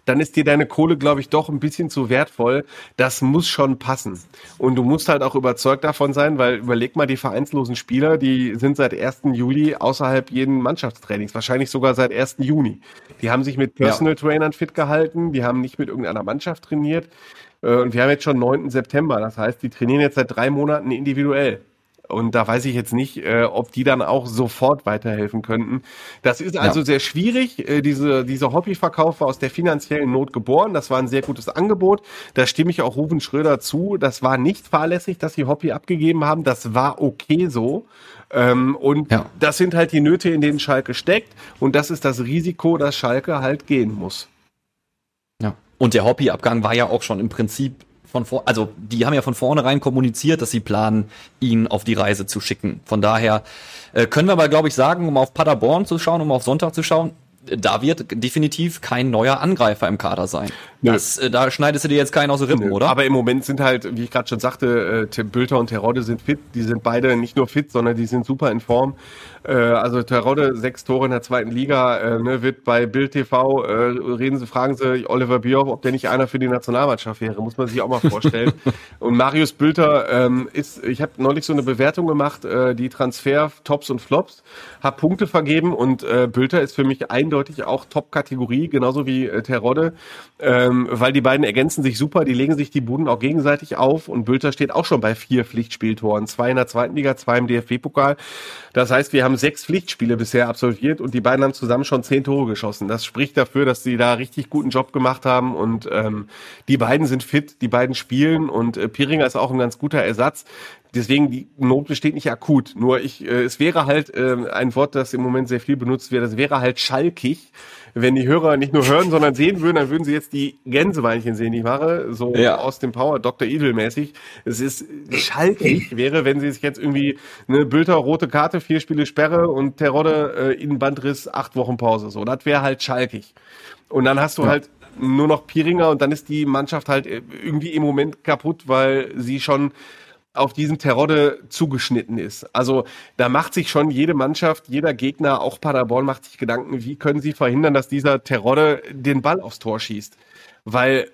Dann ist dir deine Kohle, glaube ich, doch ein bisschen zu wertvoll. Das muss schon passen. Und du musst halt auch überzeugt davon sein, weil überleg mal die vereinslosen Spieler, die sind seit 1. Juli außerhalb jeden Mannschaftstrainings, wahrscheinlich sogar seit 1. Juni. Die haben sich mit Personal ja. Trainern fit gehalten, die haben nicht mit irgendeiner Mannschaft trainiert. Äh, und wir haben jetzt schon 9. September. Das heißt, die trainieren jetzt seit drei Monaten individuell. Und da weiß ich jetzt nicht, äh, ob die dann auch sofort weiterhelfen könnten. Das ist also ja. sehr schwierig. Äh, diese, dieser Hobbyverkauf war aus der finanziellen Not geboren. Das war ein sehr gutes Angebot. Da stimme ich auch Rufen Schröder zu. Das war nicht fahrlässig, dass sie Hobby abgegeben haben. Das war okay so. Ähm, und ja. das sind halt die Nöte, in denen Schalke steckt. Und das ist das Risiko, dass Schalke halt gehen muss. Ja. Und der Hobbyabgang war ja auch schon im Prinzip von vor, also die haben ja von vornherein kommuniziert, dass sie planen, ihn auf die Reise zu schicken. Von daher äh, können wir aber, glaube ich, sagen, um auf Paderborn zu schauen, um auf Sonntag zu schauen, da wird definitiv kein neuer Angreifer im Kader sein. Das, äh, da schneidest du dir jetzt keinen aus den Rippen, Nö. oder? Aber im Moment sind halt, wie ich gerade schon sagte, äh, Tim Bülter und Terodde sind fit. Die sind beide nicht nur fit, sondern die sind super in Form. Äh, also Terodde, sechs Tore in der zweiten Liga, äh, ne, wird bei Bild TV, äh, reden sie, fragen sie Oliver Bierhoff, ob der nicht einer für die Nationalmannschaft wäre. Muss man sich auch mal vorstellen. und Marius Bülter ähm, ist, ich habe neulich so eine Bewertung gemacht, äh, die Transfer Tops und Flops, habe Punkte vergeben und äh, Bülter ist für mich eindeutig auch Top-Kategorie, genauso wie äh, Terodde, ähm, weil die beiden ergänzen sich super, die legen sich die Buden auch gegenseitig auf und Bülter steht auch schon bei vier Pflichtspieltoren, zwei in der zweiten Liga, zwei im DFB-Pokal. Das heißt, wir haben sechs Pflichtspiele bisher absolviert und die beiden haben zusammen schon zehn Tore geschossen. Das spricht dafür, dass sie da richtig guten Job gemacht haben und ähm, die beiden sind fit, die beiden spielen und äh, Piringer ist auch ein ganz guter Ersatz. Deswegen, die Not besteht nicht akut. Nur ich, äh, es wäre halt äh, ein Wort, das im Moment sehr viel benutzt wird, es wäre halt schalkig, wenn die Hörer nicht nur hören, sondern sehen würden, dann würden sie jetzt die Gänsebeinchen sehen, die ich mache, so ja. aus dem Power Dr. Evil mäßig. Es ist schalkig wäre, wenn sie sich jetzt irgendwie eine Bülter rote Karte, vier Spiele Sperre und Terodde äh, Innenbandriss, acht Wochen Pause. So, das wäre halt schalkig. Und dann hast du ja. halt nur noch Piringer und dann ist die Mannschaft halt äh, irgendwie im Moment kaputt, weil sie schon auf diesen Terodde zugeschnitten ist. Also da macht sich schon jede Mannschaft, jeder Gegner, auch Paderborn macht sich Gedanken, wie können sie verhindern, dass dieser Terodde den Ball aufs Tor schießt. Weil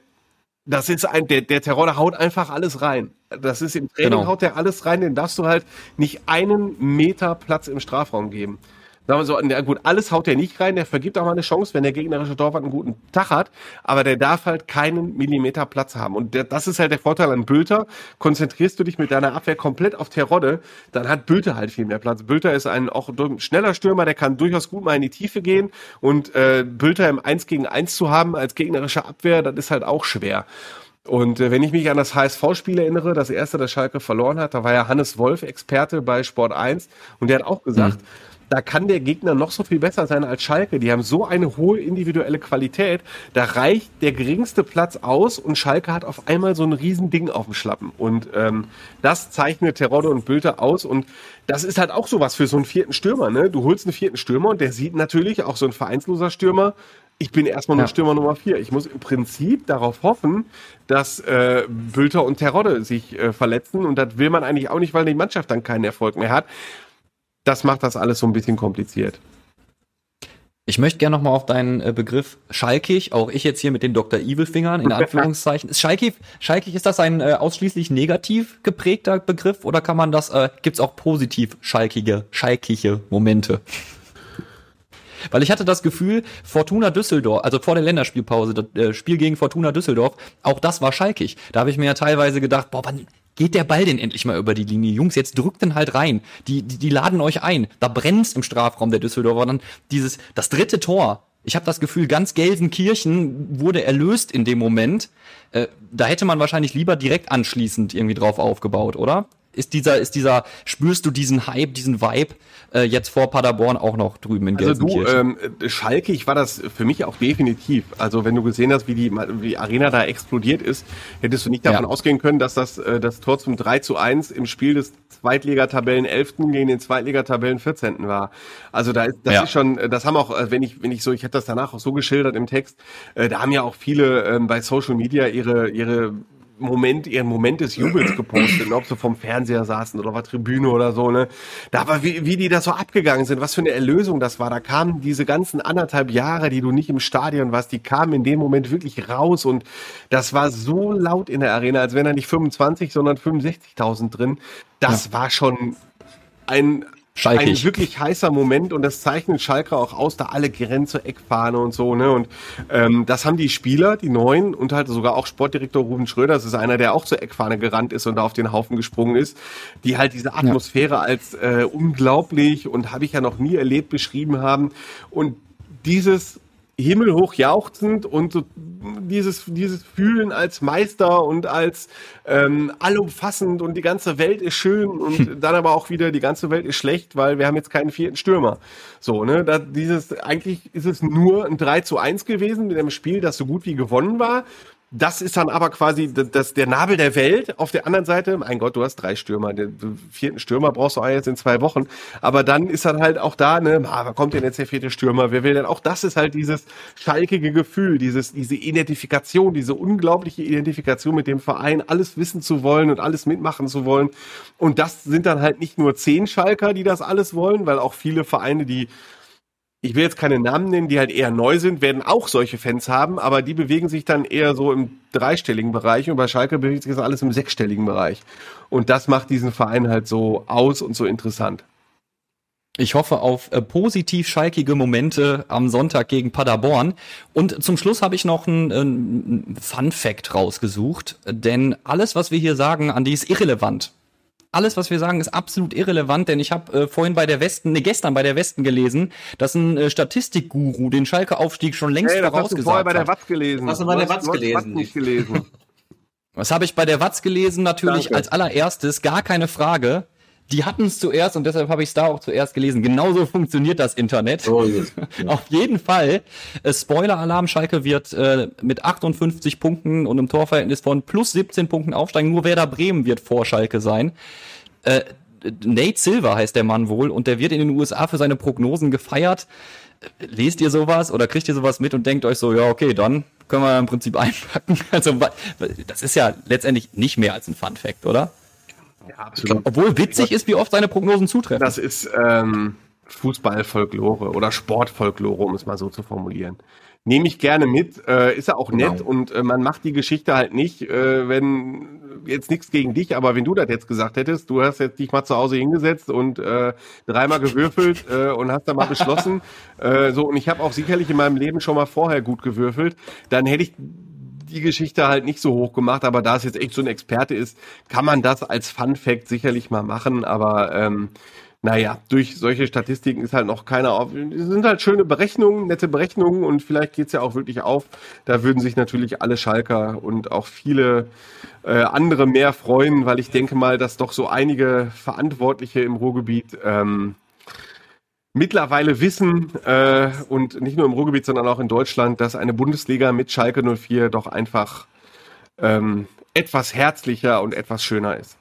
das ist ein, der, der Terodde haut einfach alles rein. Das ist im Training genau. haut der alles rein, den darfst du halt nicht einen Meter Platz im Strafraum geben. Sagen wir so, na gut, alles haut er nicht rein, der vergibt auch mal eine Chance, wenn der gegnerische Torwart einen guten Tag hat, aber der darf halt keinen Millimeter Platz haben. Und der, das ist halt der Vorteil an Bülter. Konzentrierst du dich mit deiner Abwehr komplett auf Terodde, dann hat Bülter halt viel mehr Platz. Bülter ist ein auch schneller Stürmer, der kann durchaus gut mal in die Tiefe gehen und äh, Bülter im 1 gegen 1 zu haben als gegnerische Abwehr, das ist halt auch schwer. Und äh, wenn ich mich an das HSV-Spiel erinnere, das erste, das Schalke verloren hat, da war ja Hannes Wolf Experte bei Sport 1 und der hat auch gesagt, mhm da kann der Gegner noch so viel besser sein als Schalke. Die haben so eine hohe individuelle Qualität. Da reicht der geringste Platz aus und Schalke hat auf einmal so ein Riesending auf dem Schlappen. Und ähm, das zeichnet Terodde und Bülter aus. Und das ist halt auch sowas für so einen vierten Stürmer. Ne? Du holst einen vierten Stürmer und der sieht natürlich auch so ein vereinsloser Stürmer. Ich bin erstmal nur ja. Stürmer Nummer vier. Ich muss im Prinzip darauf hoffen, dass äh, Bülter und Terodde sich äh, verletzen. Und das will man eigentlich auch nicht, weil die Mannschaft dann keinen Erfolg mehr hat das macht das alles so ein bisschen kompliziert. Ich möchte gerne nochmal auf deinen äh, Begriff schalkig, auch ich jetzt hier mit den Dr. Evil-Fingern in Anführungszeichen. Ist schalkig, schalkig, ist das ein äh, ausschließlich negativ geprägter Begriff oder kann man das, äh, gibt es auch positiv schalkige, schalkige Momente? Weil ich hatte das Gefühl, Fortuna Düsseldorf, also vor der Länderspielpause, das äh, Spiel gegen Fortuna Düsseldorf, auch das war schalkig. Da habe ich mir ja teilweise gedacht, boah, wann, geht der Ball denn endlich mal über die Linie? Jungs, jetzt drückt den halt rein. Die, die, die laden euch ein. Da brennt's im Strafraum der Düsseldorfer. Dann dieses, das dritte Tor. Ich habe das Gefühl, ganz Gelsenkirchen wurde erlöst in dem Moment. Äh, da hätte man wahrscheinlich lieber direkt anschließend irgendwie drauf aufgebaut, oder? Ist dieser, ist dieser, spürst du diesen Hype, diesen Vibe äh, jetzt vor Paderborn auch noch drüben in Gelsenkirchen? Also du, ähm, Schalke, ich war das für mich auch definitiv. Also wenn du gesehen hast, wie die, wie die Arena da explodiert ist, hättest du nicht davon ja. ausgehen können, dass das, äh, das Tor zum 3 zu 1 im Spiel des Zweitligatabellen 11. gegen den Zweitligatabellen 14. war. Also da ist, das ja. ist schon, das haben auch, äh, wenn ich, wenn ich so, ich hätte das danach auch so geschildert im Text, äh, da haben ja auch viele ähm, bei Social Media ihre, ihre Moment, ihren Moment des Jubels gepostet, ne? ob sie vom Fernseher saßen oder war Tribüne oder so, ne? Da war, wie, wie die da so abgegangen sind, was für eine Erlösung das war. Da kamen diese ganzen anderthalb Jahre, die du nicht im Stadion warst, die kamen in dem Moment wirklich raus und das war so laut in der Arena, als wären da nicht 25, sondern 65.000 drin. Das ja. war schon ein, Schalkig. ein wirklich heißer Moment und das zeichnet Schalke auch aus, da alle Grenzen zur Eckfahne und so, ne? Und ähm, das haben die Spieler, die neuen und halt sogar auch Sportdirektor Ruben Schröder, das ist einer, der auch zur Eckfahne gerannt ist und da auf den Haufen gesprungen ist, die halt diese Atmosphäre ja. als äh, unglaublich und habe ich ja noch nie erlebt beschrieben haben. Und dieses himmelhoch jauchzend und so dieses, dieses Fühlen als Meister und als ähm, allumfassend und die ganze Welt ist schön und dann aber auch wieder die ganze Welt ist schlecht, weil wir haben jetzt keinen vierten Stürmer. So, ne, da, dieses, eigentlich ist es nur ein 3 zu 1 gewesen mit einem Spiel, das so gut wie gewonnen war. Das ist dann aber quasi das, der Nabel der Welt. Auf der anderen Seite, mein Gott, du hast drei Stürmer. Den vierten Stürmer brauchst du auch jetzt in zwei Wochen. Aber dann ist dann halt auch da, ne, ah, kommt denn jetzt der vierte Stürmer? Wer will denn? Auch das ist halt dieses schalkige Gefühl, dieses, diese Identifikation, diese unglaubliche Identifikation mit dem Verein, alles wissen zu wollen und alles mitmachen zu wollen. Und das sind dann halt nicht nur zehn Schalker, die das alles wollen, weil auch viele Vereine, die ich will jetzt keine Namen nennen, die halt eher neu sind, werden auch solche Fans haben, aber die bewegen sich dann eher so im dreistelligen Bereich und bei Schalke bewegt sich das alles im sechsstelligen Bereich. Und das macht diesen Verein halt so aus und so interessant. Ich hoffe auf äh, positiv schalkige Momente am Sonntag gegen Paderborn. Und zum Schluss habe ich noch einen, einen Fun Fact rausgesucht, denn alles, was wir hier sagen, Andi, ist irrelevant alles, was wir sagen, ist absolut irrelevant, denn ich habe äh, vorhin bei der Westen, ne, gestern bei der Westen gelesen, dass ein äh, Statistikguru den Schalke-Aufstieg schon längst hey, vorausgesagt hat. bei der Watz gelesen. Hast du bei der Watz gelesen? nicht gelesen. Was habe ich bei der Watz gelesen? Natürlich Danke. als allererstes, gar keine Frage. Die hatten es zuerst und deshalb habe ich es da auch zuerst gelesen. Genauso funktioniert das Internet. Oh, yes. Auf jeden Fall. Äh, Spoiler-Alarm, Schalke wird äh, mit 58 Punkten und einem Torverhältnis von plus 17 Punkten aufsteigen. Nur Werder Bremen wird vor Schalke sein. Äh, Nate Silver heißt der Mann wohl und der wird in den USA für seine Prognosen gefeiert. Lest ihr sowas oder kriegt ihr sowas mit und denkt euch so, ja, okay, dann können wir im Prinzip einpacken. Also, das ist ja letztendlich nicht mehr als ein Fun Fact, oder? Ja, absolut. Obwohl witzig ist, wie oft seine Prognosen zutreffen. Das ist ähm, Fußballfolklore oder Sportfolklore, um es mal so zu formulieren. Nehme ich gerne mit, äh, ist ja auch genau. nett und äh, man macht die Geschichte halt nicht, äh, wenn jetzt nichts gegen dich, aber wenn du das jetzt gesagt hättest, du hast jetzt dich mal zu Hause hingesetzt und äh, dreimal gewürfelt äh, und hast dann mal beschlossen, äh, so und ich habe auch sicherlich in meinem Leben schon mal vorher gut gewürfelt, dann hätte ich die Geschichte halt nicht so hoch gemacht, aber da es jetzt echt so ein Experte ist, kann man das als Fun Fact sicherlich mal machen, aber ähm, naja, durch solche Statistiken ist halt noch keiner auf. Es sind halt schöne Berechnungen, nette Berechnungen und vielleicht geht's ja auch wirklich auf. Da würden sich natürlich alle Schalker und auch viele äh, andere mehr freuen, weil ich denke mal, dass doch so einige Verantwortliche im Ruhrgebiet ähm, mittlerweile wissen äh, und nicht nur im Ruhrgebiet, sondern auch in Deutschland, dass eine Bundesliga mit Schalke 04 doch einfach ähm, etwas herzlicher und etwas schöner ist.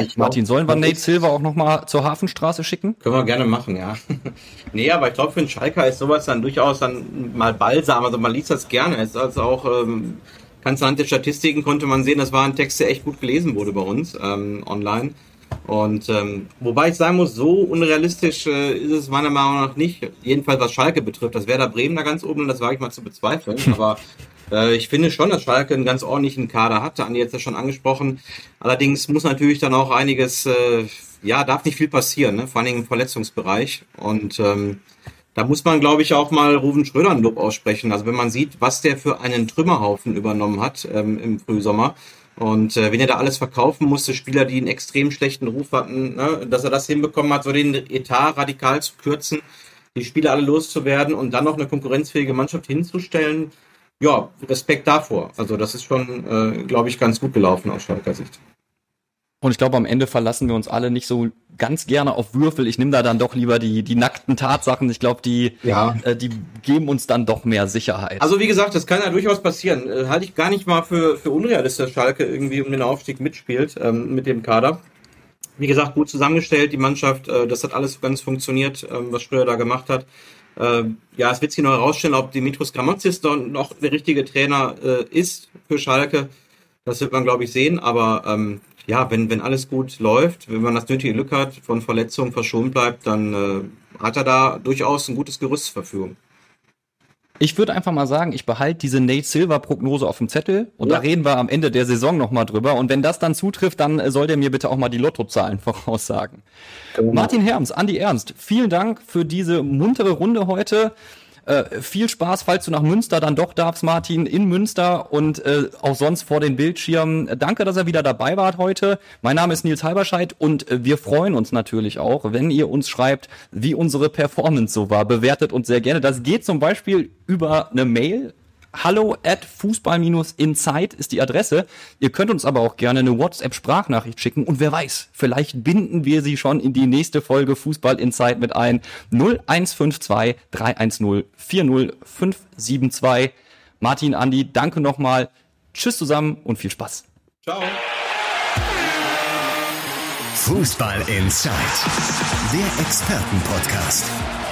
Ich Martin, sollen wir Nate Silver auch nochmal zur Hafenstraße schicken? Können wir gerne machen, ja. nee, aber ich glaube, für einen Schalker ist sowas dann durchaus dann mal balsam. Also man liest das gerne. Es ist also auch, ähm, ganz anhand der Statistiken konnte man sehen, das war ein Text, der echt gut gelesen wurde bei uns ähm, online. Und ähm, wobei ich sagen muss, so unrealistisch äh, ist es meiner Meinung nach nicht. Jedenfalls was Schalke betrifft. Das wäre da Bremen da ganz oben, das wage ich mal zu bezweifeln. Aber äh, ich finde schon, dass Schalke einen ganz ordentlichen Kader hat. Andi jetzt ja schon angesprochen. Allerdings muss natürlich dann auch einiges, äh, ja, darf nicht viel passieren, ne? vor allem im Verletzungsbereich. Und ähm, da muss man, glaube ich, auch mal Ruven Schröder ein Lob aussprechen. Also wenn man sieht, was der für einen Trümmerhaufen übernommen hat ähm, im Frühsommer. Und äh, wenn er da alles verkaufen musste, Spieler, die einen extrem schlechten Ruf hatten, ne, dass er das hinbekommen hat, so den Etat radikal zu kürzen, die Spieler alle loszuwerden und dann noch eine konkurrenzfähige Mannschaft hinzustellen, ja, Respekt davor. Also das ist schon, äh, glaube ich, ganz gut gelaufen aus Schalker Sicht. Und ich glaube, am Ende verlassen wir uns alle nicht so ganz gerne auf Würfel. Ich nehme da dann doch lieber die, die nackten Tatsachen. Ich glaube, die, ja. äh, die geben uns dann doch mehr Sicherheit. Also wie gesagt, das kann ja durchaus passieren. Äh, halte ich gar nicht mal für, für unrealistisch, dass Schalke irgendwie um den Aufstieg mitspielt ähm, mit dem Kader. Wie gesagt, gut zusammengestellt, die Mannschaft, äh, das hat alles ganz funktioniert, ähm, was Schröder da gemacht hat. Äh, ja, es wird sich noch herausstellen, ob Dimitros Gramotzis noch der richtige Trainer äh, ist für Schalke. Das wird man, glaube ich, sehen. Aber ähm, ja, wenn, wenn alles gut läuft, wenn man das nötige Glück hat, von Verletzungen verschont bleibt, dann äh, hat er da durchaus ein gutes Gerüst zur Verfügung. Ich würde einfach mal sagen, ich behalte diese Nate Silver Prognose auf dem Zettel und ja. da reden wir am Ende der Saison nochmal drüber. Und wenn das dann zutrifft, dann äh, soll der mir bitte auch mal die Lottozahlen voraussagen. Genau. Martin Herms, Andi Ernst, vielen Dank für diese muntere Runde heute. Äh, viel Spaß, falls du nach Münster dann doch darfst, Martin, in Münster und äh, auch sonst vor den Bildschirmen. Danke, dass ihr wieder dabei wart heute. Mein Name ist Nils Halberscheid und äh, wir freuen uns natürlich auch, wenn ihr uns schreibt, wie unsere Performance so war. Bewertet uns sehr gerne. Das geht zum Beispiel über eine Mail hallo at fußball-insight ist die Adresse. Ihr könnt uns aber auch gerne eine WhatsApp-Sprachnachricht schicken und wer weiß, vielleicht binden wir sie schon in die nächste Folge Fußball Insight mit ein. 0152 310 40572. Martin, Andi, danke nochmal. Tschüss zusammen und viel Spaß. Ciao. Fußball Insight. Der Expertenpodcast.